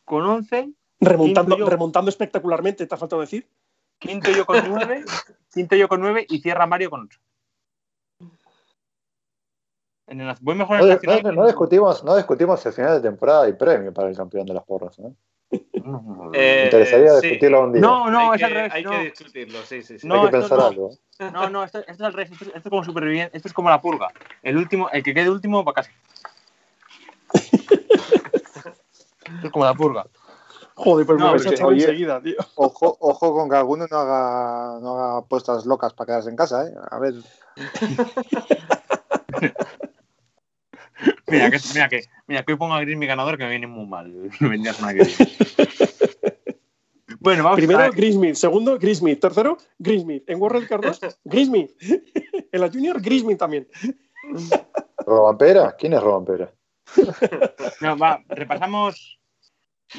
con 11, Remontando, yo. remontando espectacularmente, ¿te ha faltado decir? quinto yo con 9, quinto yo con 9 y cierra Mario con 8. En el, voy mejor en No, el no- nacional. no discutimos, no discutimos el final de temporada y premio para el campeón de las porras. ¿eh? No, [laughs] Eh, Me interesaría sí. discutirlo un día. no, no, hay es al que, revés. hay no. que discutirlo, sí, sí, sí. No, Hay que esto pensar no. algo. No, no, esto, esto es al revés. Esto, esto es como superviviente. Esto es como la purga. El último, el que quede último va a casa. [laughs] esto es como la purga. Joder, pues No, me echar oye, enseguida, tío. [laughs] Ojo, ojo con que alguno no haga, no haga apuestas locas para quedarse en casa, ¿eh? A ver. Mira, que, mira, que, mira, que hoy pongo a Gris mi ganador que me viene muy mal. [laughs] Vendría. Bueno, vamos Primero, a Grismith. Segundo, Grismith. Tercero, Grismith. En World 2, Grismith. En la Junior, Grismith también. ¿Robampera? ¿Quién es Robampera? No, va, repasamos,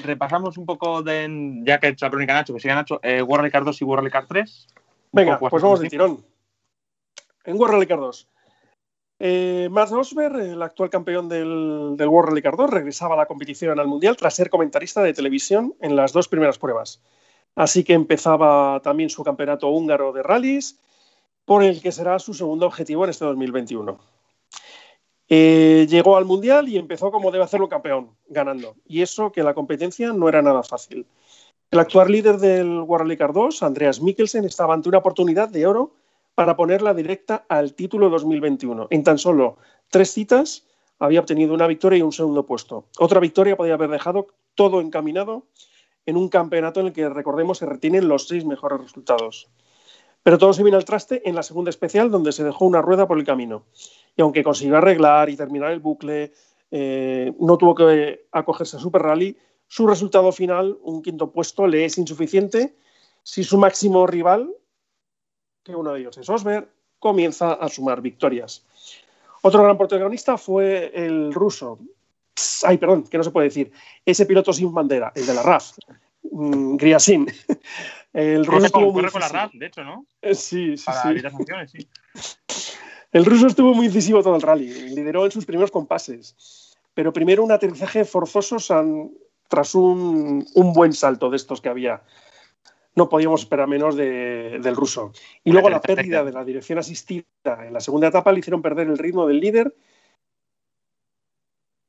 repasamos un poco de, ya que ha hecho la crónica Nacho, que siga Nacho, eh, Car 2 y Car 3. Un Venga, pues vamos por de encima. tirón. En Car 2. Eh, Rosberg, el actual campeón del, del World Rally Car 2, regresaba a la competición al Mundial tras ser comentarista de televisión en las dos primeras pruebas. Así que empezaba también su campeonato húngaro de rallies, por el que será su segundo objetivo en este 2021. Eh, llegó al Mundial y empezó como debe hacerlo campeón, ganando. Y eso que la competencia no era nada fácil. El actual líder del World Rally Car 2, Andreas Mikkelsen, estaba ante una oportunidad de oro para ponerla directa al título 2021. En tan solo tres citas había obtenido una victoria y un segundo puesto. Otra victoria podía haber dejado todo encaminado en un campeonato en el que, recordemos, se retienen los seis mejores resultados. Pero todo se vino al traste en la segunda especial, donde se dejó una rueda por el camino. Y aunque consiguió arreglar y terminar el bucle, eh, no tuvo que acogerse a Super Rally, su resultado final, un quinto puesto, le es insuficiente si su máximo rival, que uno de ellos es Osberg, comienza a sumar victorias. Otro gran protagonista fue el ruso. Ay, perdón, que no se puede decir. Ese piloto sin bandera, el de la RAF, mm, Griasin. [laughs] El ruso estuvo muy con la. RAF, de hecho, ¿no? Eh, Sí, sí, Para sí. evitar sanciones, sí. El ruso estuvo muy incisivo todo el rally, lideró en sus primeros compases, pero primero un aterrizaje forzoso san- tras un, un buen salto de estos que había. No podíamos esperar menos de- del ruso. Y luego la pérdida de la dirección asistida en la segunda etapa le hicieron perder el ritmo del líder.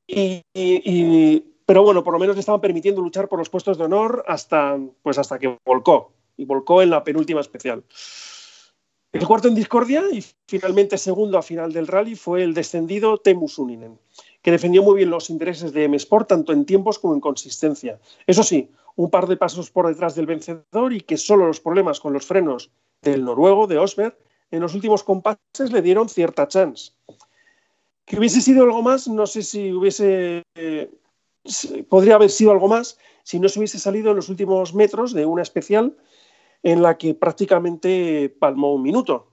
Y, y- y- pero bueno, por lo menos le estaban permitiendo luchar por los puestos de honor hasta, pues hasta que volcó. Y volcó en la penúltima especial. El cuarto en discordia y finalmente segundo a final del rally fue el descendido Teemu Suninen, que defendió muy bien los intereses de M Sport tanto en tiempos como en consistencia. Eso sí, un par de pasos por detrás del vencedor y que solo los problemas con los frenos del noruego de Osberg en los últimos compases le dieron cierta chance. Que hubiese sido algo más, no sé si hubiese. eh, podría haber sido algo más si no se hubiese salido en los últimos metros de una especial en la que prácticamente palmó un minuto.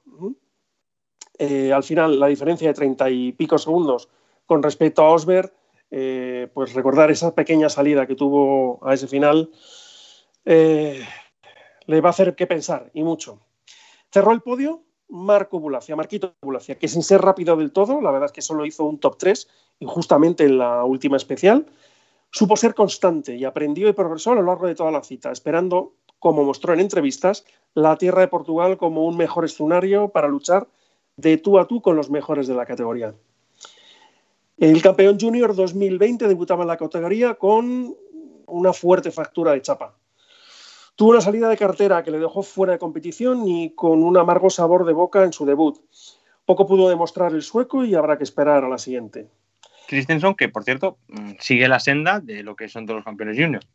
Eh, al final, la diferencia de treinta y pico segundos con respecto a Osberg, eh, pues recordar esa pequeña salida que tuvo a ese final eh, le va a hacer que pensar y mucho. Cerró el podio Marco Bulacia, Marquito Bulacia, que sin ser rápido del todo, la verdad es que solo hizo un top 3 y justamente en la última especial, supo ser constante y aprendió y progresó a lo largo de toda la cita, esperando, como mostró en entrevistas, la tierra de Portugal como un mejor escenario para luchar de tú a tú con los mejores de la categoría. El campeón junior 2020 debutaba en la categoría con una fuerte fractura de chapa. Tuvo una salida de cartera que le dejó fuera de competición y con un amargo sabor de boca en su debut. Poco pudo demostrar el sueco y habrá que esperar a la siguiente. Christensen, que por cierto mm, sigue la senda de lo que son todos los campeones juniors.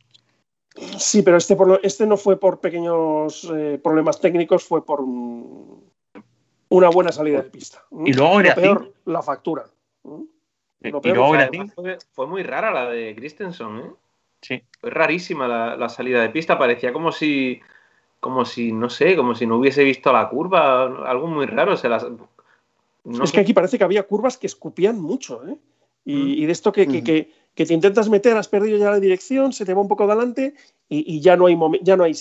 Sí, pero este, por lo- este no fue por pequeños eh, problemas técnicos, fue por un- una buena salida de pista. Y luego Lo peor, la factura. ¿Mm? Y luego fue- Greacín, Fue, fue muy rara la de Christensen, ¿eh? sí. Fue rarísima la, la salida de pista, parecía como si, como si, no sé, como si no hubiese visto la curva, algo muy raro. Se las, no es sé. que aquí parece que había curvas que escupían mucho, ¿eh? Y, Mm. y de esto que, que- que- que te intentas meter, has perdido ya la dirección, se te va un poco adelante y, y ya no hay ya no hay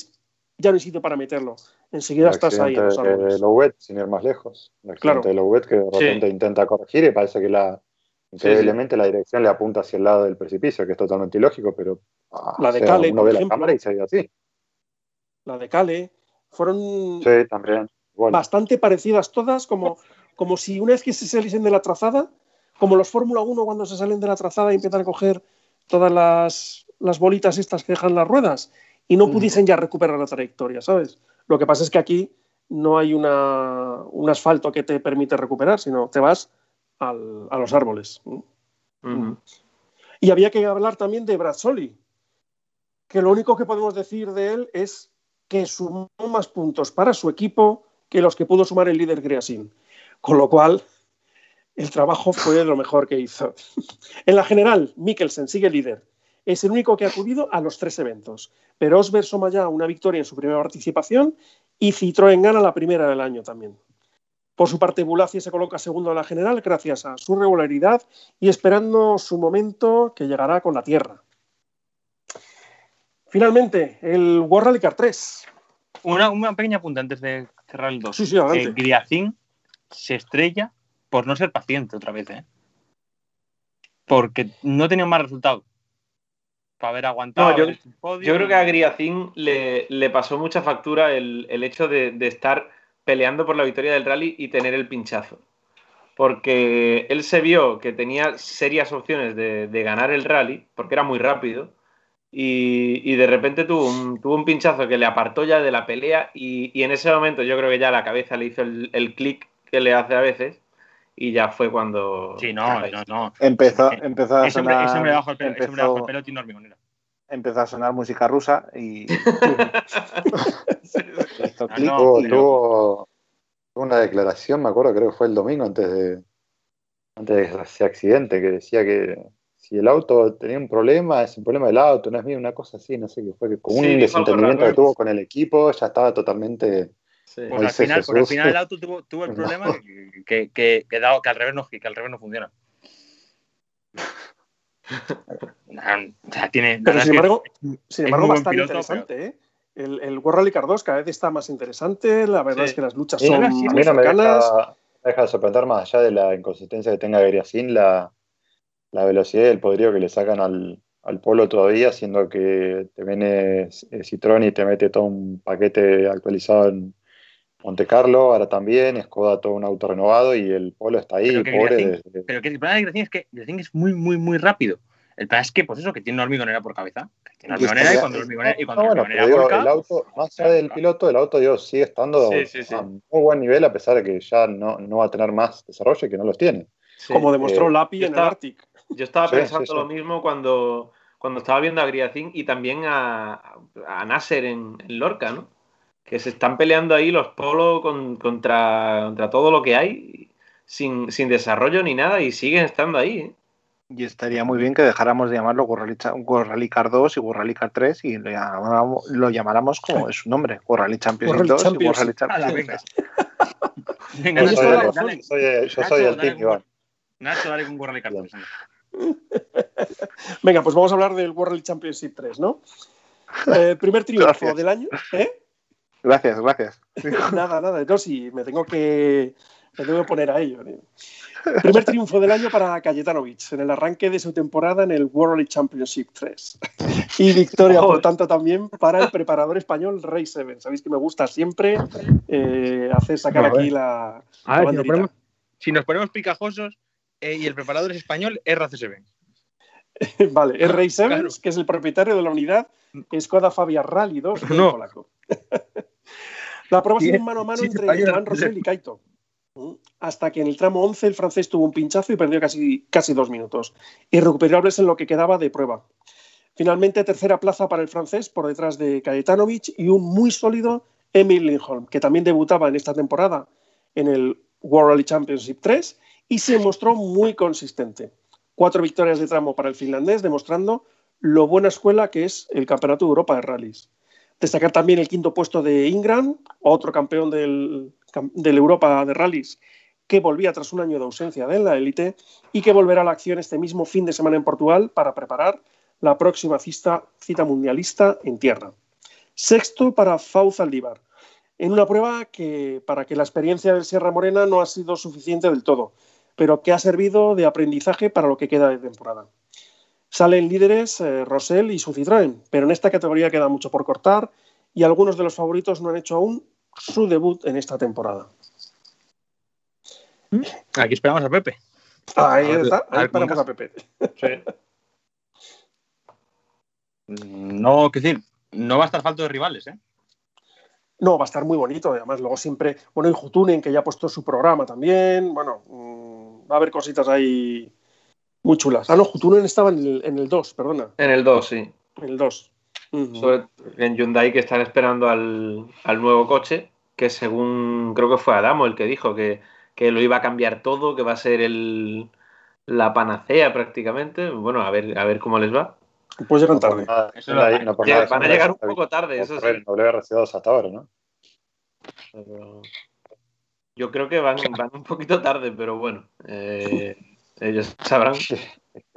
ya no hay sitio para meterlo. Enseguida El estás ahí en los accidente de árboles. Lowet, sin ir más lejos. El accidente Claro. de Lowet que de Sí. repente intenta corregir y parece que la increíblemente la dirección le apunta hacia el lado del precipicio, que es totalmente ilógico, pero ah, La de o sea, Cale, uno por ve la cámara y se ve así. La de Cale. Fueron Sí, también. Igual. bastante parecidas todas, como, como si una vez que se saliesen de la trazada, como los Fórmula 1 cuando se salen de la trazada y empiezan a coger todas las, las bolitas estas que dejan las ruedas y no Mm. pudiesen ya recuperar la trayectoria, ¿sabes? Lo que pasa es que aquí no hay una, un asfalto que te permite recuperar, sino te vas al- a los árboles. Ujú. Y había que hablar también de Brazzoli, que lo único que podemos decir de él es que sumó más puntos para su equipo que los que pudo sumar el líder Griasin. Con lo cual, el trabajo fue lo mejor que hizo. [laughs] En la general, Mikkelsen sigue líder. Es el único que ha acudido a los tres eventos. Pero Osberg suma ya una victoria en su primera participación y Citroën gana la primera del año también. Por su parte, Bulacia se coloca segundo en la general gracias a su regularidad y esperando su momento que llegará con la Tierra. Finalmente, el World Rally Car 3. Una, una pequeña apunte antes de cerrar el 2. Sí, sí, adelante. Griacín se estrella por no ser paciente otra vez, ¿eh? Porque no tenía más resultado. Para haber aguantado. No, yo- creo que a Griacín le, le pasó mucha factura el, el hecho de, de estar peleando por la victoria del rally y tener el pinchazo. Porque él se vio que tenía serias opciones de, de ganar el rally, porque era muy rápido, y, y de repente tuvo un, tuvo un pinchazo que le apartó ya de la pelea, y, y en ese momento yo creo que ya la cabeza le hizo el, el clic que le hace a veces, y ya fue cuando... Sí, no, no, no. Empezó, Eh, empezó a Ese sonar, ese hombre bajo el pelo, ese hombre empezó- bajo el pelo tiene hormigonera. empezó a sonar música rusa y [laughs] [laughs] [laughs] esto Ah, clic, no, Tuvo, clic. tuvo- tuvo una declaración, me acuerdo, creo que fue el domingo antes de, antes de ese accidente, que decía que si el auto tenía un problema, es un problema del auto, no es mío, una cosa así, no sé qué fue, que con Sí, un desentendimiento que tuvo con el equipo, ya estaba totalmente... Sí. Pues al, final, al Jesús. final el auto tuvo, tuvo el No. [laughs] problema que, que, que, que dado- que al revés no, que al revés no funciona. [laughs] O sea, tiene, Pero sin embargo, sin embargo bastante piloto, interesante. ¿eh? El, el World Rally Car 2 cada vez está más interesante. La verdad Sí. es que las luchas son a mí A muy mí no me deja, me deja de sorprender más allá de la inconsistencia que tenga Griacín, la, la velocidad y el poderío que le sacan al, al polo todavía, siendo que te viene eh, Citroën y te mete todo un paquete actualizado en Monte Carlo, ahora también, Skoda todo un auto renovado y el polo está ahí, Pero que pobre. Pero que el problema de Griacín es que Griacín es muy, muy, muy rápido. El problema es que, pues eso, que tiene una hormigonera por cabeza. Que tiene una Y hormigonera y cuando la hormigonera, y cuando la bueno, hormigonera pero digo, volca, el auto, pues, más allá del piloto, el auto digo, sigue estando Sí, sí, sí. a muy buen nivel a pesar de que ya no, no va a tener más desarrollo y que no los tiene. Sí. Como demostró eh, Lapi yo en el Arctic. Yo estaba Sí, pensando sí, sí. lo mismo cuando, cuando estaba viendo a Griacín y también a, a Nasser en, en Lorca, ¿no? Que se están peleando ahí los polos con- contra, contra todo lo que hay. sin, sin desarrollo ni nada y siguen estando ahí. ¿eh? Y estaría muy bien que dejáramos de llamarlo World Rally Car 2 y World Rally Car 3 y lo llamáramos, lo llamáramos como es su nombre, World Rally Champions 2 y World Rally Champions 3. Venga, [laughs] Yo Nacho, soy, dale, el- dale. yo soy el- yo Nacho, soy el dale team, con- Iván. Nacho, dale con World Rally Car 3. Venga, pues vamos a hablar del World Championship 3, ¿no? Eh, primer triunfo [laughs] Gracias. del año. ¿eh? Gracias, gracias. [laughs] Nada, nada. No, sí, me tengo que, me tengo que poner a ello. tío. Primer triunfo del año para Cayetanovic en el arranque de su temporada en el World Championship 3. Y victoria, por tanto, también para el preparador español Ray Seven. Sabéis que me gusta siempre eh, hacer sacar aquí la, A ver, si nos ponemos, si nos ponemos picajosos eh, y el preparador es español, es RACSB. [laughs] Vale, es Ray Sevens, Claro. que es el propietario de la unidad Skoda Fabia Rally 2 del No. polaco. [laughs] la prueba Sí, un mano a mano sí, entre. Iván Rosell y Kaito. Hasta que en el tramo 11 el francés tuvo un pinchazo y perdió casi, casi dos minutos. Irrecuperables en lo que quedaba de prueba. Finalmente, tercera plaza para el francés por detrás de Kajetanovic y un muy sólido Emil Lindholm, que también debutaba en esta temporada en el World Rally Championship 3 y se mostró muy consistente. Cuatro victorias de tramo para el finlandés, demostrando lo buena escuela que es el Campeonato de Europa de Rallys. Destacar también el quinto puesto de Ingram, otro campeón del, del Europa de Rallys, que volvía tras un año de ausencia de la élite y que volverá a la acción este mismo fin de semana en Portugal para preparar la próxima cita, mundialista en tierra. Sexto para Fauz Aldívar, en una prueba que para que la experiencia del Sierra Morena no ha sido suficiente del todo, pero que ha servido de aprendizaje para lo que queda de temporada. Salen líderes eh, Rosell y su Citroën, pero en esta categoría queda mucho por cortar y algunos de los favoritos no han hecho aún su debut en esta temporada. Aquí esperamos a Pepe. Ahí está, a ahí paramos a Pepe. No, qué decir, no va a estar falto de rivales, ¿eh? No, va a estar muy bonito. Además, luego siempre. Bueno, y Jutunen, que ya ha puesto su programa también. Bueno, mm, va a haber cositas ahí muy chulas. Ah, no, Jutunen estaba en el, en el 2, perdona. En el 2, sí. En el 2. Sobre- en Hyundai que están esperando al, al nuevo coche, que según creo que fue Adamo el que dijo que, que lo iba a cambiar todo, que va a ser el, la panacea prácticamente. Bueno, a ver, a ver cómo les va. Pues llegan tarde. Nada, Eso no, lo- no por Llega- nada, van a llegar un poco tarde, eso sí. en WRC2 hasta ahora, ¿no? Pero Yo creo que van, van un poquito tarde, pero bueno, eh, ellos sabrán. Que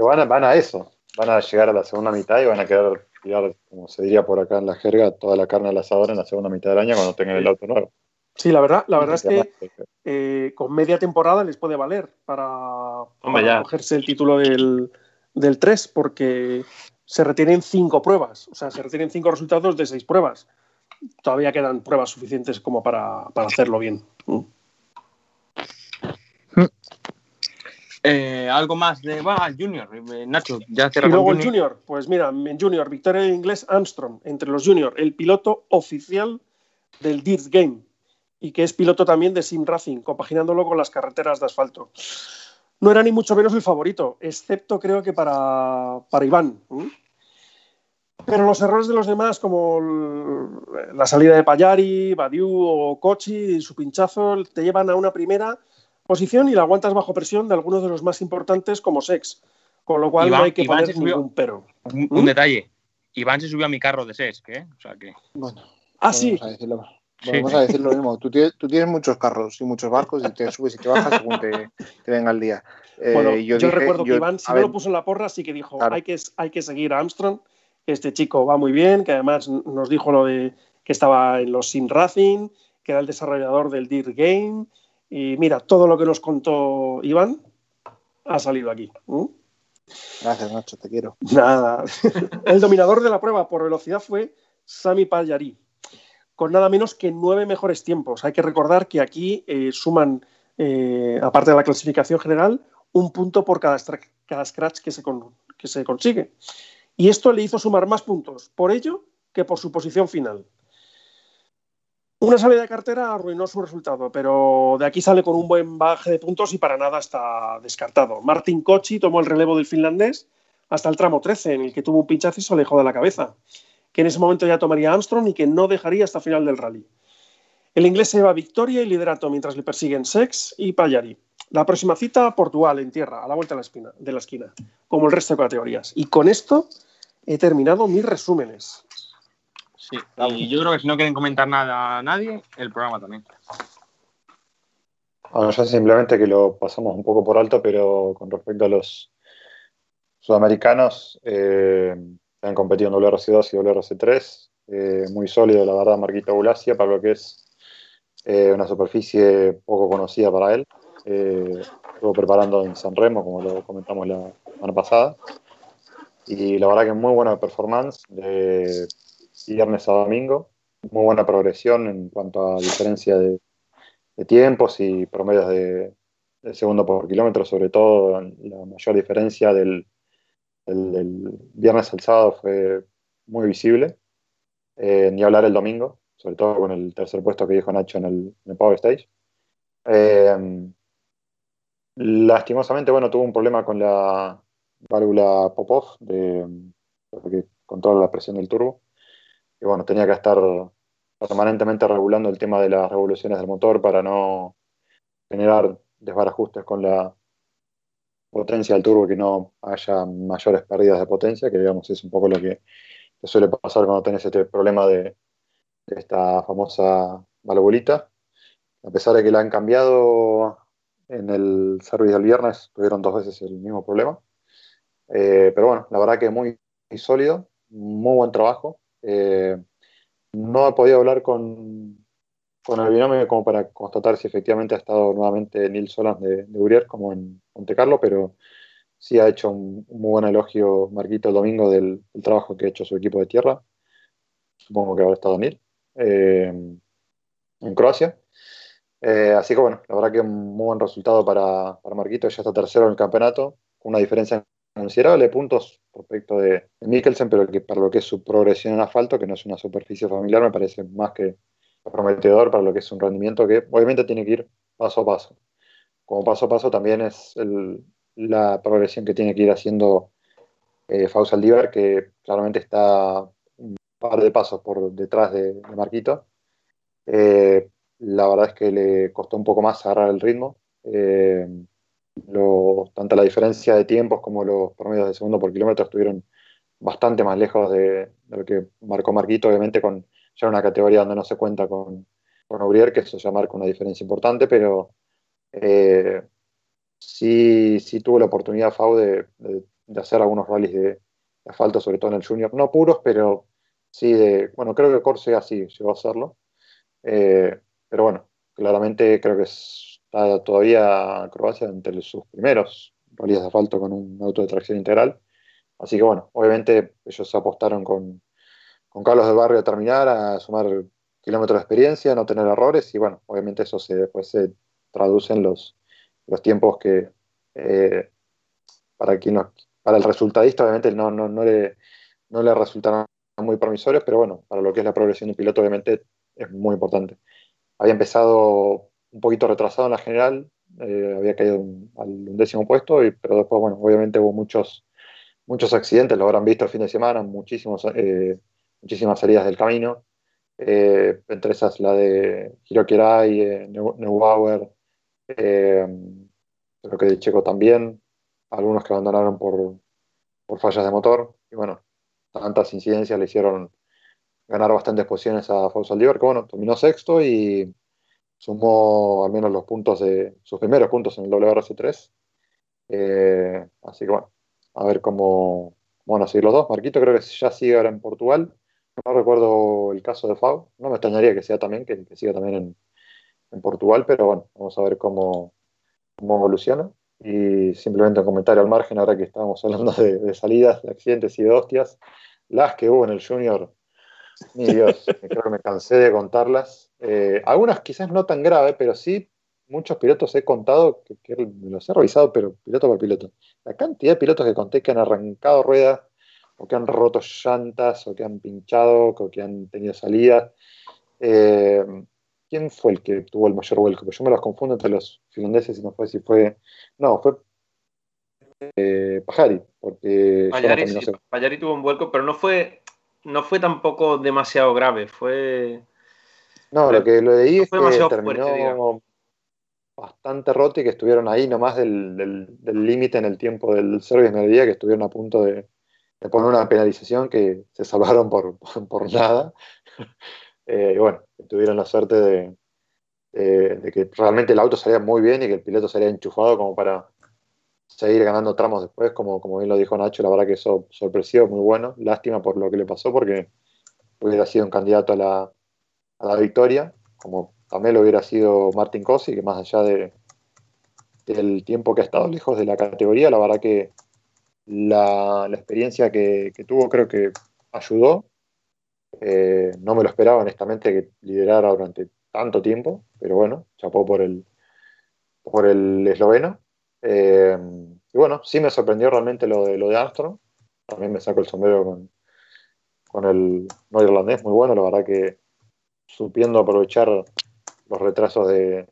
van a, van a eso, van a llegar a la segunda mitad y van a querer tirar, como se diría por acá en la jerga, toda la carne al asador en la segunda mitad del año cuando tengan el auto nuevo. Sí, la verdad, la verdad es que eh, con media temporada les puede valer para, Hombre, para ya. cogerse el título del, del 3, porque se retienen cinco pruebas, o sea, se retienen cinco resultados de seis pruebas. Todavía quedan pruebas suficientes como para, para hacerlo bien. Eh, algo más de. Va, Junior. eh, Nacho, ya Y cerra luego el Junior. Pues mira, en Junior, victoria inglés Armstrong, entre los Junior, el piloto oficial del Dirt Game y que es piloto también de Sim Racing, compaginándolo con las carreteras de asfalto. No era ni mucho menos el favorito, excepto creo que para, para Iván. Pero los errores de los demás, como la salida de Payari, Badiou o Kochi y su pinchazo, te llevan a una primera posición y la aguantas bajo presión de algunos de los más importantes como Sex. Con lo cual Iván- no hay que Iván poner subió. ningún pero. Un, ¿Mm? un detalle. Iván se subió a mi carro de SESC, ¿eh? O sea que. Bueno, Ah, sí. Vamos a decirlo, Sí. vamos a decir lo mismo. Tú tienes, tú tienes muchos carros y muchos barcos y te subes y te bajas según te, te venga el día. Eh, Bueno, yo, dije- recuerdo que yo- Iván, si no ver, lo puso en la porra, sí que dijo, Claro. hay, que, hay que seguir a Armstrong, este chico va muy bien, que además nos dijo lo de que estaba en los Sim Racing, que era el desarrollador del Dirt Game, y mira, todo lo que nos contó Iván ha salido aquí. ¿Mm? Gracias, Nacho, te quiero. Nada. [laughs] El dominador de la prueba por velocidad fue Sami Pagliari, con nada menos que nueve mejores tiempos. Hay que recordar que aquí eh, suman, eh, aparte de la clasificación general, un punto por cada, cada scratch que se, con- que se consigue. Y esto le hizo sumar más puntos por ello que por su posición final. Una salida de cartera arruinó su resultado, pero de aquí sale con un buen baje de puntos y para nada está descartado. Martin Kochi tomó el relevo del finlandés hasta el tramo 13, en el que tuvo un pinchazo y se alejó de la cabeza, que en ese momento ya tomaría Armstrong y que no dejaría hasta final del rally. El inglés se lleva victoria y liderato mientras le persiguen Sex y Payari. La próxima cita, Portugal, en tierra, a la vuelta de la, espina, de la esquina, como el resto de categorías. Y con esto he terminado mis resúmenes. Sí, y yo creo que si no quieren comentar nada a nadie, el programa también. Bueno, yo simplemente que lo pasamos un poco por alto, pero con respecto a los sudamericanos, eh, han competido en WRC2 y WRC3, eh, muy sólido, la verdad, Marquito Bulacia, para lo que es eh, una superficie poco conocida para él. Eh, estuvo preparando en San Remo, como lo comentamos la semana pasada. Y la verdad que muy buena performance de viernes a domingo. Muy buena progresión en cuanto a diferencia de, tiempos y promedios de, segundo por kilómetro, sobre todo la mayor diferencia del, viernes al sábado fue muy visible. Eh, ni hablar el domingo, sobre todo con el tercer puesto que dijo Nacho en el, Power Stage. Eh, lastimosamente, bueno, tuvo un problema con la válvula Popov, de, que controla la presión del turbo. Y bueno, tenía que estar permanentemente regulando el tema de las revoluciones del motor para no generar desbarajustes con la potencia del turbo, que no haya mayores pérdidas de potencia, que digamos es un poco lo que, suele pasar cuando tenés este problema de, esta famosa valvulita. A pesar de que la han cambiado en el servicio del viernes, tuvieron dos veces el mismo problema. Eh, pero bueno, la verdad que muy, sólido, muy buen trabajo. Eh, no he podido hablar con, con el binomio como para constatar si efectivamente ha estado nuevamente Nils Solans de, de Urier como en Monte Carlo, pero sí ha hecho un, muy buen elogio Marquito el domingo del, trabajo que ha hecho su equipo de tierra. Supongo que habrá estado Nil eh, en Croacia. Eh, así que bueno, la verdad que un muy buen resultado para, para Marquito, ya está tercero en el campeonato, una diferencia considerable de puntos respecto de, Mikkelsen, pero que para lo que es su progresión en asfalto, que no es una superficie familiar, me parece más que prometedor para lo que es un rendimiento que obviamente tiene que ir paso a paso. Como paso a paso también es la progresión que tiene que ir haciendo eh, Aldívar, que claramente está un par de pasos por detrás de, Marquito. Eh, la verdad es que le costó un poco más agarrar el ritmo. Eh, tanto la diferencia de tiempos como los promedios de segundo por kilómetro estuvieron bastante más lejos de, lo que marcó Marquito, obviamente con ya una categoría donde no se cuenta con, con que eso ya marca una diferencia importante, pero eh, sí, sí tuve la oportunidad, Fau, de, hacer algunos rallies de, asfalto, sobre todo en el Junior, no puros, pero sí de, bueno, creo que Corsia sí llegó a hacerlo, eh, pero bueno, claramente creo que está todavía Croacia entre sus primeros rallies de asfalto con un auto de tracción integral, así que bueno, obviamente ellos apostaron con, con Carlos del Barrio a terminar, a sumar kilómetros de experiencia, no tener errores, y bueno, obviamente eso se, después se traduce en los los tiempos que eh, para para el resultadista obviamente no, no, no, le, no le resultaron muy promisorios, pero bueno, para lo que es la progresión del piloto obviamente es muy importante. Había empezado un poquito retrasado en la general, eh, había caído al undécimo puesto, pero después, bueno, obviamente hubo muchos, muchos accidentes, lo habrán visto el fin de semana, muchísimos, eh, muchísimas salidas del camino, entre esas la de Hirokirai, Neubauer, eh, creo que de Checo también, algunos que abandonaron por, fallas de motor, y bueno, tantas incidencias le hicieron ganar bastantes posiciones a Fausto Aldívar, que bueno, terminó sexto y sumó al menos los puntos de sus primeros puntos en el WRC3. Eh, así que bueno, a ver cómo, a seguir los dos. Marquito creo que ya sigue ahora en Portugal. No recuerdo el caso de Fau. No me extrañaría que sea también, que siga también en, en Portugal, pero bueno, vamos a ver cómo, cómo evoluciona. Y simplemente un comentario al margen, ahora que estábamos hablando de, salidas, de accidentes y de hostias, las que hubo en el Junior, mi Dios, creo que me cansé de contarlas. Eh, algunas quizás no tan graves, pero sí muchos pilotos he contado, que, que, los he revisado, pero piloto por piloto. La cantidad de pilotos que conté que han arrancado ruedas, o que han roto llantas, o que han pinchado, o que han tenido salidas. Eh, ¿Quién fue el que tuvo el mayor vuelco? Porque yo me los confundo entre los finlandeses y no fue si fue. No, fue eh, Pajari, porque. Pajari, tuvo un vuelco, pero no fue, no fue tampoco demasiado grave. Fue. No, lo que lo leí es que terminó. bastante roto y que estuvieron ahí nomás del límite en el tiempo del service en el día, que estuvieron a punto de, poner una penalización que se salvaron por, [laughs] por nada. [laughs] Eh, y bueno, tuvieron la suerte de, de, que realmente el auto salía muy bien y que el piloto salía enchufado como para seguir ganando tramos después, como, como bien lo dijo Nacho, la verdad que eso sorpresivo, muy bueno. Lástima por lo que le pasó porque hubiera sido un candidato a la, a la victoria, como también lo hubiera sido Martin Cosi, que más allá de, del tiempo que ha estado lejos de la categoría, la verdad que la, experiencia que, tuvo creo que ayudó. Eh, no me lo esperaba honestamente que liderara durante tanto tiempo, pero bueno, chapó por el, por el esloveno. Eh, y bueno, sí me sorprendió realmente lo de, lo de Armstrong. También me saco el sombrero con, con el no irlandés, muy bueno, la verdad que supiendo aprovechar los retrasos de,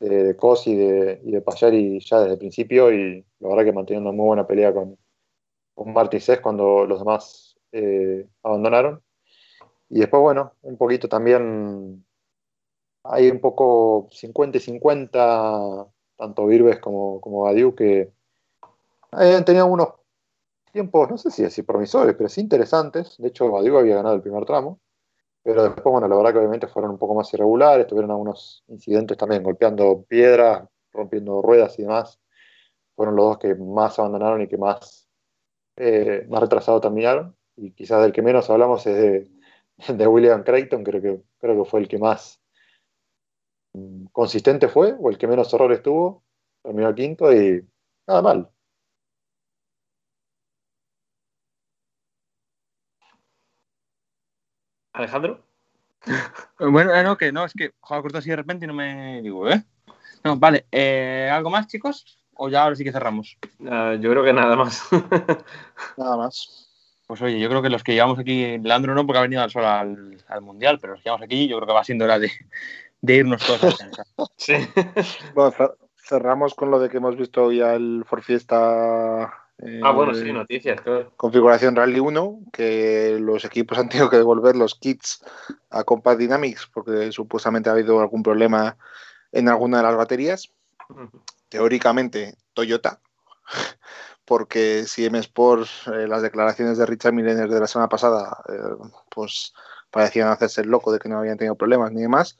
de, de Cos y de, y de Payari ya desde el principio y la verdad que manteniendo muy buena pelea con, con Martin Cés cuando los demás eh, abandonaron. Y después, bueno, un poquito también hay un poco 50 y 50, tanto Virbes como, como Badiou, que han tenido unos tiempos, no sé si así promisores, pero sí interesantes. De hecho, Badiou había ganado el primer tramo. Pero después, bueno, la verdad que obviamente fueron un poco más irregulares, tuvieron algunos incidentes también golpeando piedras, rompiendo ruedas y demás. Fueron los dos que más abandonaron y que más, eh, más retrasados terminaron. Y quizás del que menos hablamos es de, de William Creighton, creo que, creo que fue el que más mm, consistente fue, o el que menos errores tuvo. Terminó quinto y nada mal. Alejandro. [laughs] Bueno, eh, no, que no, es que juega corto así de repente y no me digo, ¿eh? No, vale, eh, ¿algo más, chicos? ¿O ya ahora sí que cerramos? Uh, yo creo que nada más. [laughs] nada más. Pues oye, yo creo que los que llevamos aquí, Leandro no, porque ha venido al sol al, al, Mundial, pero los que llevamos aquí, yo creo que va siendo hora de, de irnos todos a sí. Bueno, cerramos con lo de que hemos visto hoy al Forfiesta ah, bueno, sí, noticias. Claro. Configuración Rally 1, que los equipos han tenido que devolver los kits a Compact Dynamics porque supuestamente ha habido algún problema en alguna de las baterías. Teóricamente, Toyota, porque si M Sports, eh, las declaraciones de Richard Millener de la semana pasada, eh, pues parecían hacerse el loco de que no habían tenido problemas ni demás.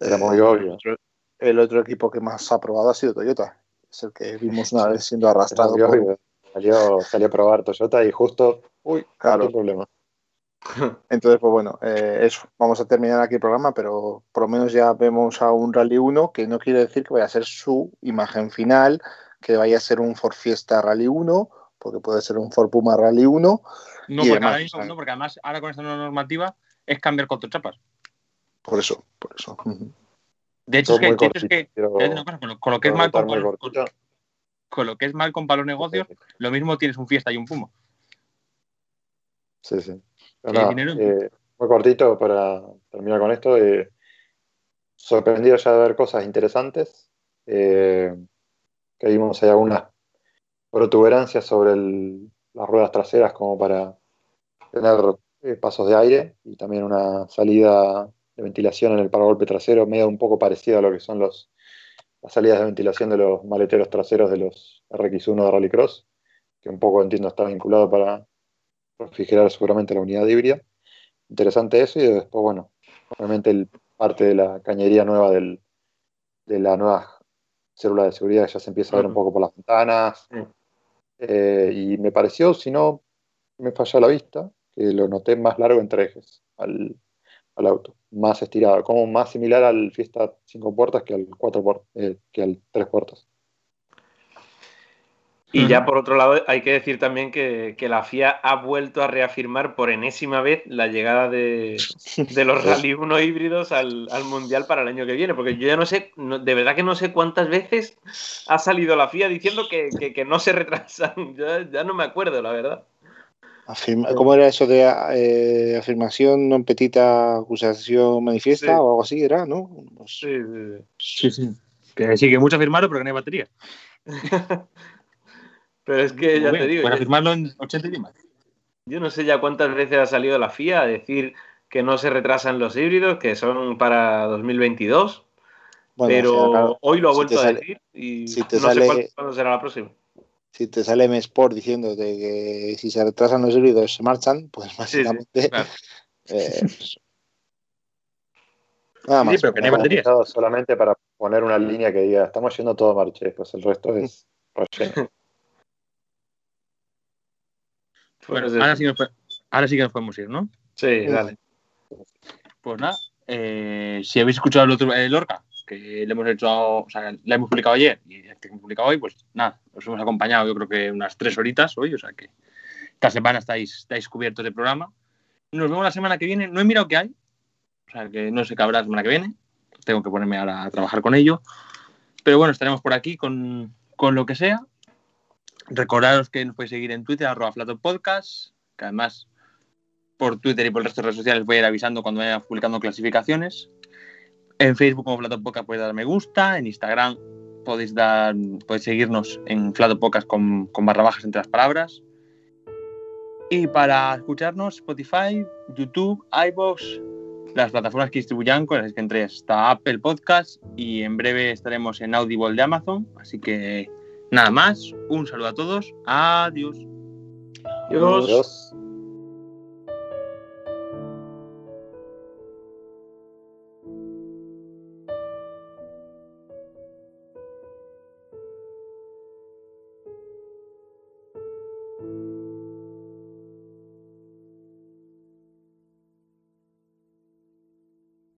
Era muy obvio. El otro, el otro equipo que más ha probado ha sido Toyota. Es el que vimos una vez siendo arrastrado. Por, Salió, salió a probar Toyota y justo, uy, claro, problema. [laughs] Entonces, pues bueno, eh, eso. Vamos a terminar aquí el programa, pero por lo menos ya vemos a un Rally 1, que no quiere decir que vaya a ser su imagen final, que vaya a ser un Ford Fiesta Rally 1, porque puede ser un Ford Puma Rally 1. No, porque, demás, ahora, no porque además ahora con esta nueva normativa es cambiar cuatro chapas. Por eso, por eso. De hecho, es que, cortito, es que pero, con, lo, con, lo, que es mal con, con lo que es mal con los negocios, lo mismo tienes un fiesta y un puma. Sí, sí. Eh, muy cortito para terminar con esto. Eh, sorprendido ya de ver cosas interesantes. Eh, que vimos hay algunas protuberancias sobre el, las ruedas traseras como para tener pasos de aire y también una salida de ventilación en el paragolpe trasero medio un poco parecido a lo que son los las salidas de ventilación de los maleteros traseros de los RX1 de Rallycross, que un poco entiendo está vinculado para refrigerar seguramente la unidad híbrida. Interesante eso y después, bueno, obviamente el, parte de la cañería nueva del, de la nueva célula de seguridad ya se empieza a ver un poco por las ventanas. Eh, y me pareció, si no me falla la vista, que lo noté más largo entre ejes al, al auto más estirado, como más similar al Fiesta 5 puertas que al cuatro eh, que al 3 puertas. Y ya por otro lado, hay que decir también que, la FIA ha vuelto a reafirmar por enésima vez la llegada de, los [laughs] Rally 1 híbridos al, Mundial para el año que viene, porque yo ya no sé, de verdad que no sé cuántas veces ha salido la FIA diciendo que, no se retrasan, [laughs] ya no me acuerdo, la verdad. ¿Cómo era eso de eh, afirmación non petita acusación manifiesta sí. o algo así? Era, ¿no? Sí, sí, sí. Que sí, que mucho afirmaron, pero que no hay batería. [laughs] pero es que ya te digo. Para afirmarlo en 80 y más. Yo no sé ya cuántas veces ha salido la FIA a decir que no se retrasan los híbridos, que son para 2022. Bueno, pero o sea, claro, hoy lo ha vuelto a sale- decir y si no sale- sé cuándo será la próxima. Si te sale M-Sport diciéndote que si se retrasan los híbridos se marchan, pues Sí, sí, básicamente. claro. [laughs] eh, pues, nada Sí, más. pero que no hay invitado solamente para poner una línea que diga, estamos yendo todo marche, pues el resto es [laughs] relleno. Bueno, ahora sí, nos, ahora sí que nos podemos ir, ¿no? Sí, dale. Pues nada, eh, si habéis escuchado el otro, el Orca, que le hemos hecho, o sea, la hemos publicado ayer y que hemos publicado hoy, pues nada, os hemos acompañado yo creo que unas tres horitas hoy, o sea que esta semana estáis, estáis cubiertos de programa. Nos vemos la semana que viene, no he mirado qué hay, o sea que no sé qué habrá la semana que viene, tengo que ponerme ahora a trabajar con ello, pero bueno, estaremos por aquí con, con lo que sea. Recordaros que nos podéis seguir en Twitter, arroba Podcast, que además por Twitter y por el resto de redes sociales voy a ir avisando cuando vaya publicando clasificaciones. En Facebook como Flato Podcast podéis dar me gusta, en Instagram podéis dar, podéis seguirnos en Flato Podcast con, con barra bajas entre las palabras. Y para escucharnos, Spotify, YouTube, iVoox, las plataformas que distribuyan, con las que entre está Apple Podcast y en breve estaremos en Audible de Amazon. Así que nada más, un saludo a todos, adiós. Adiós. Adiós.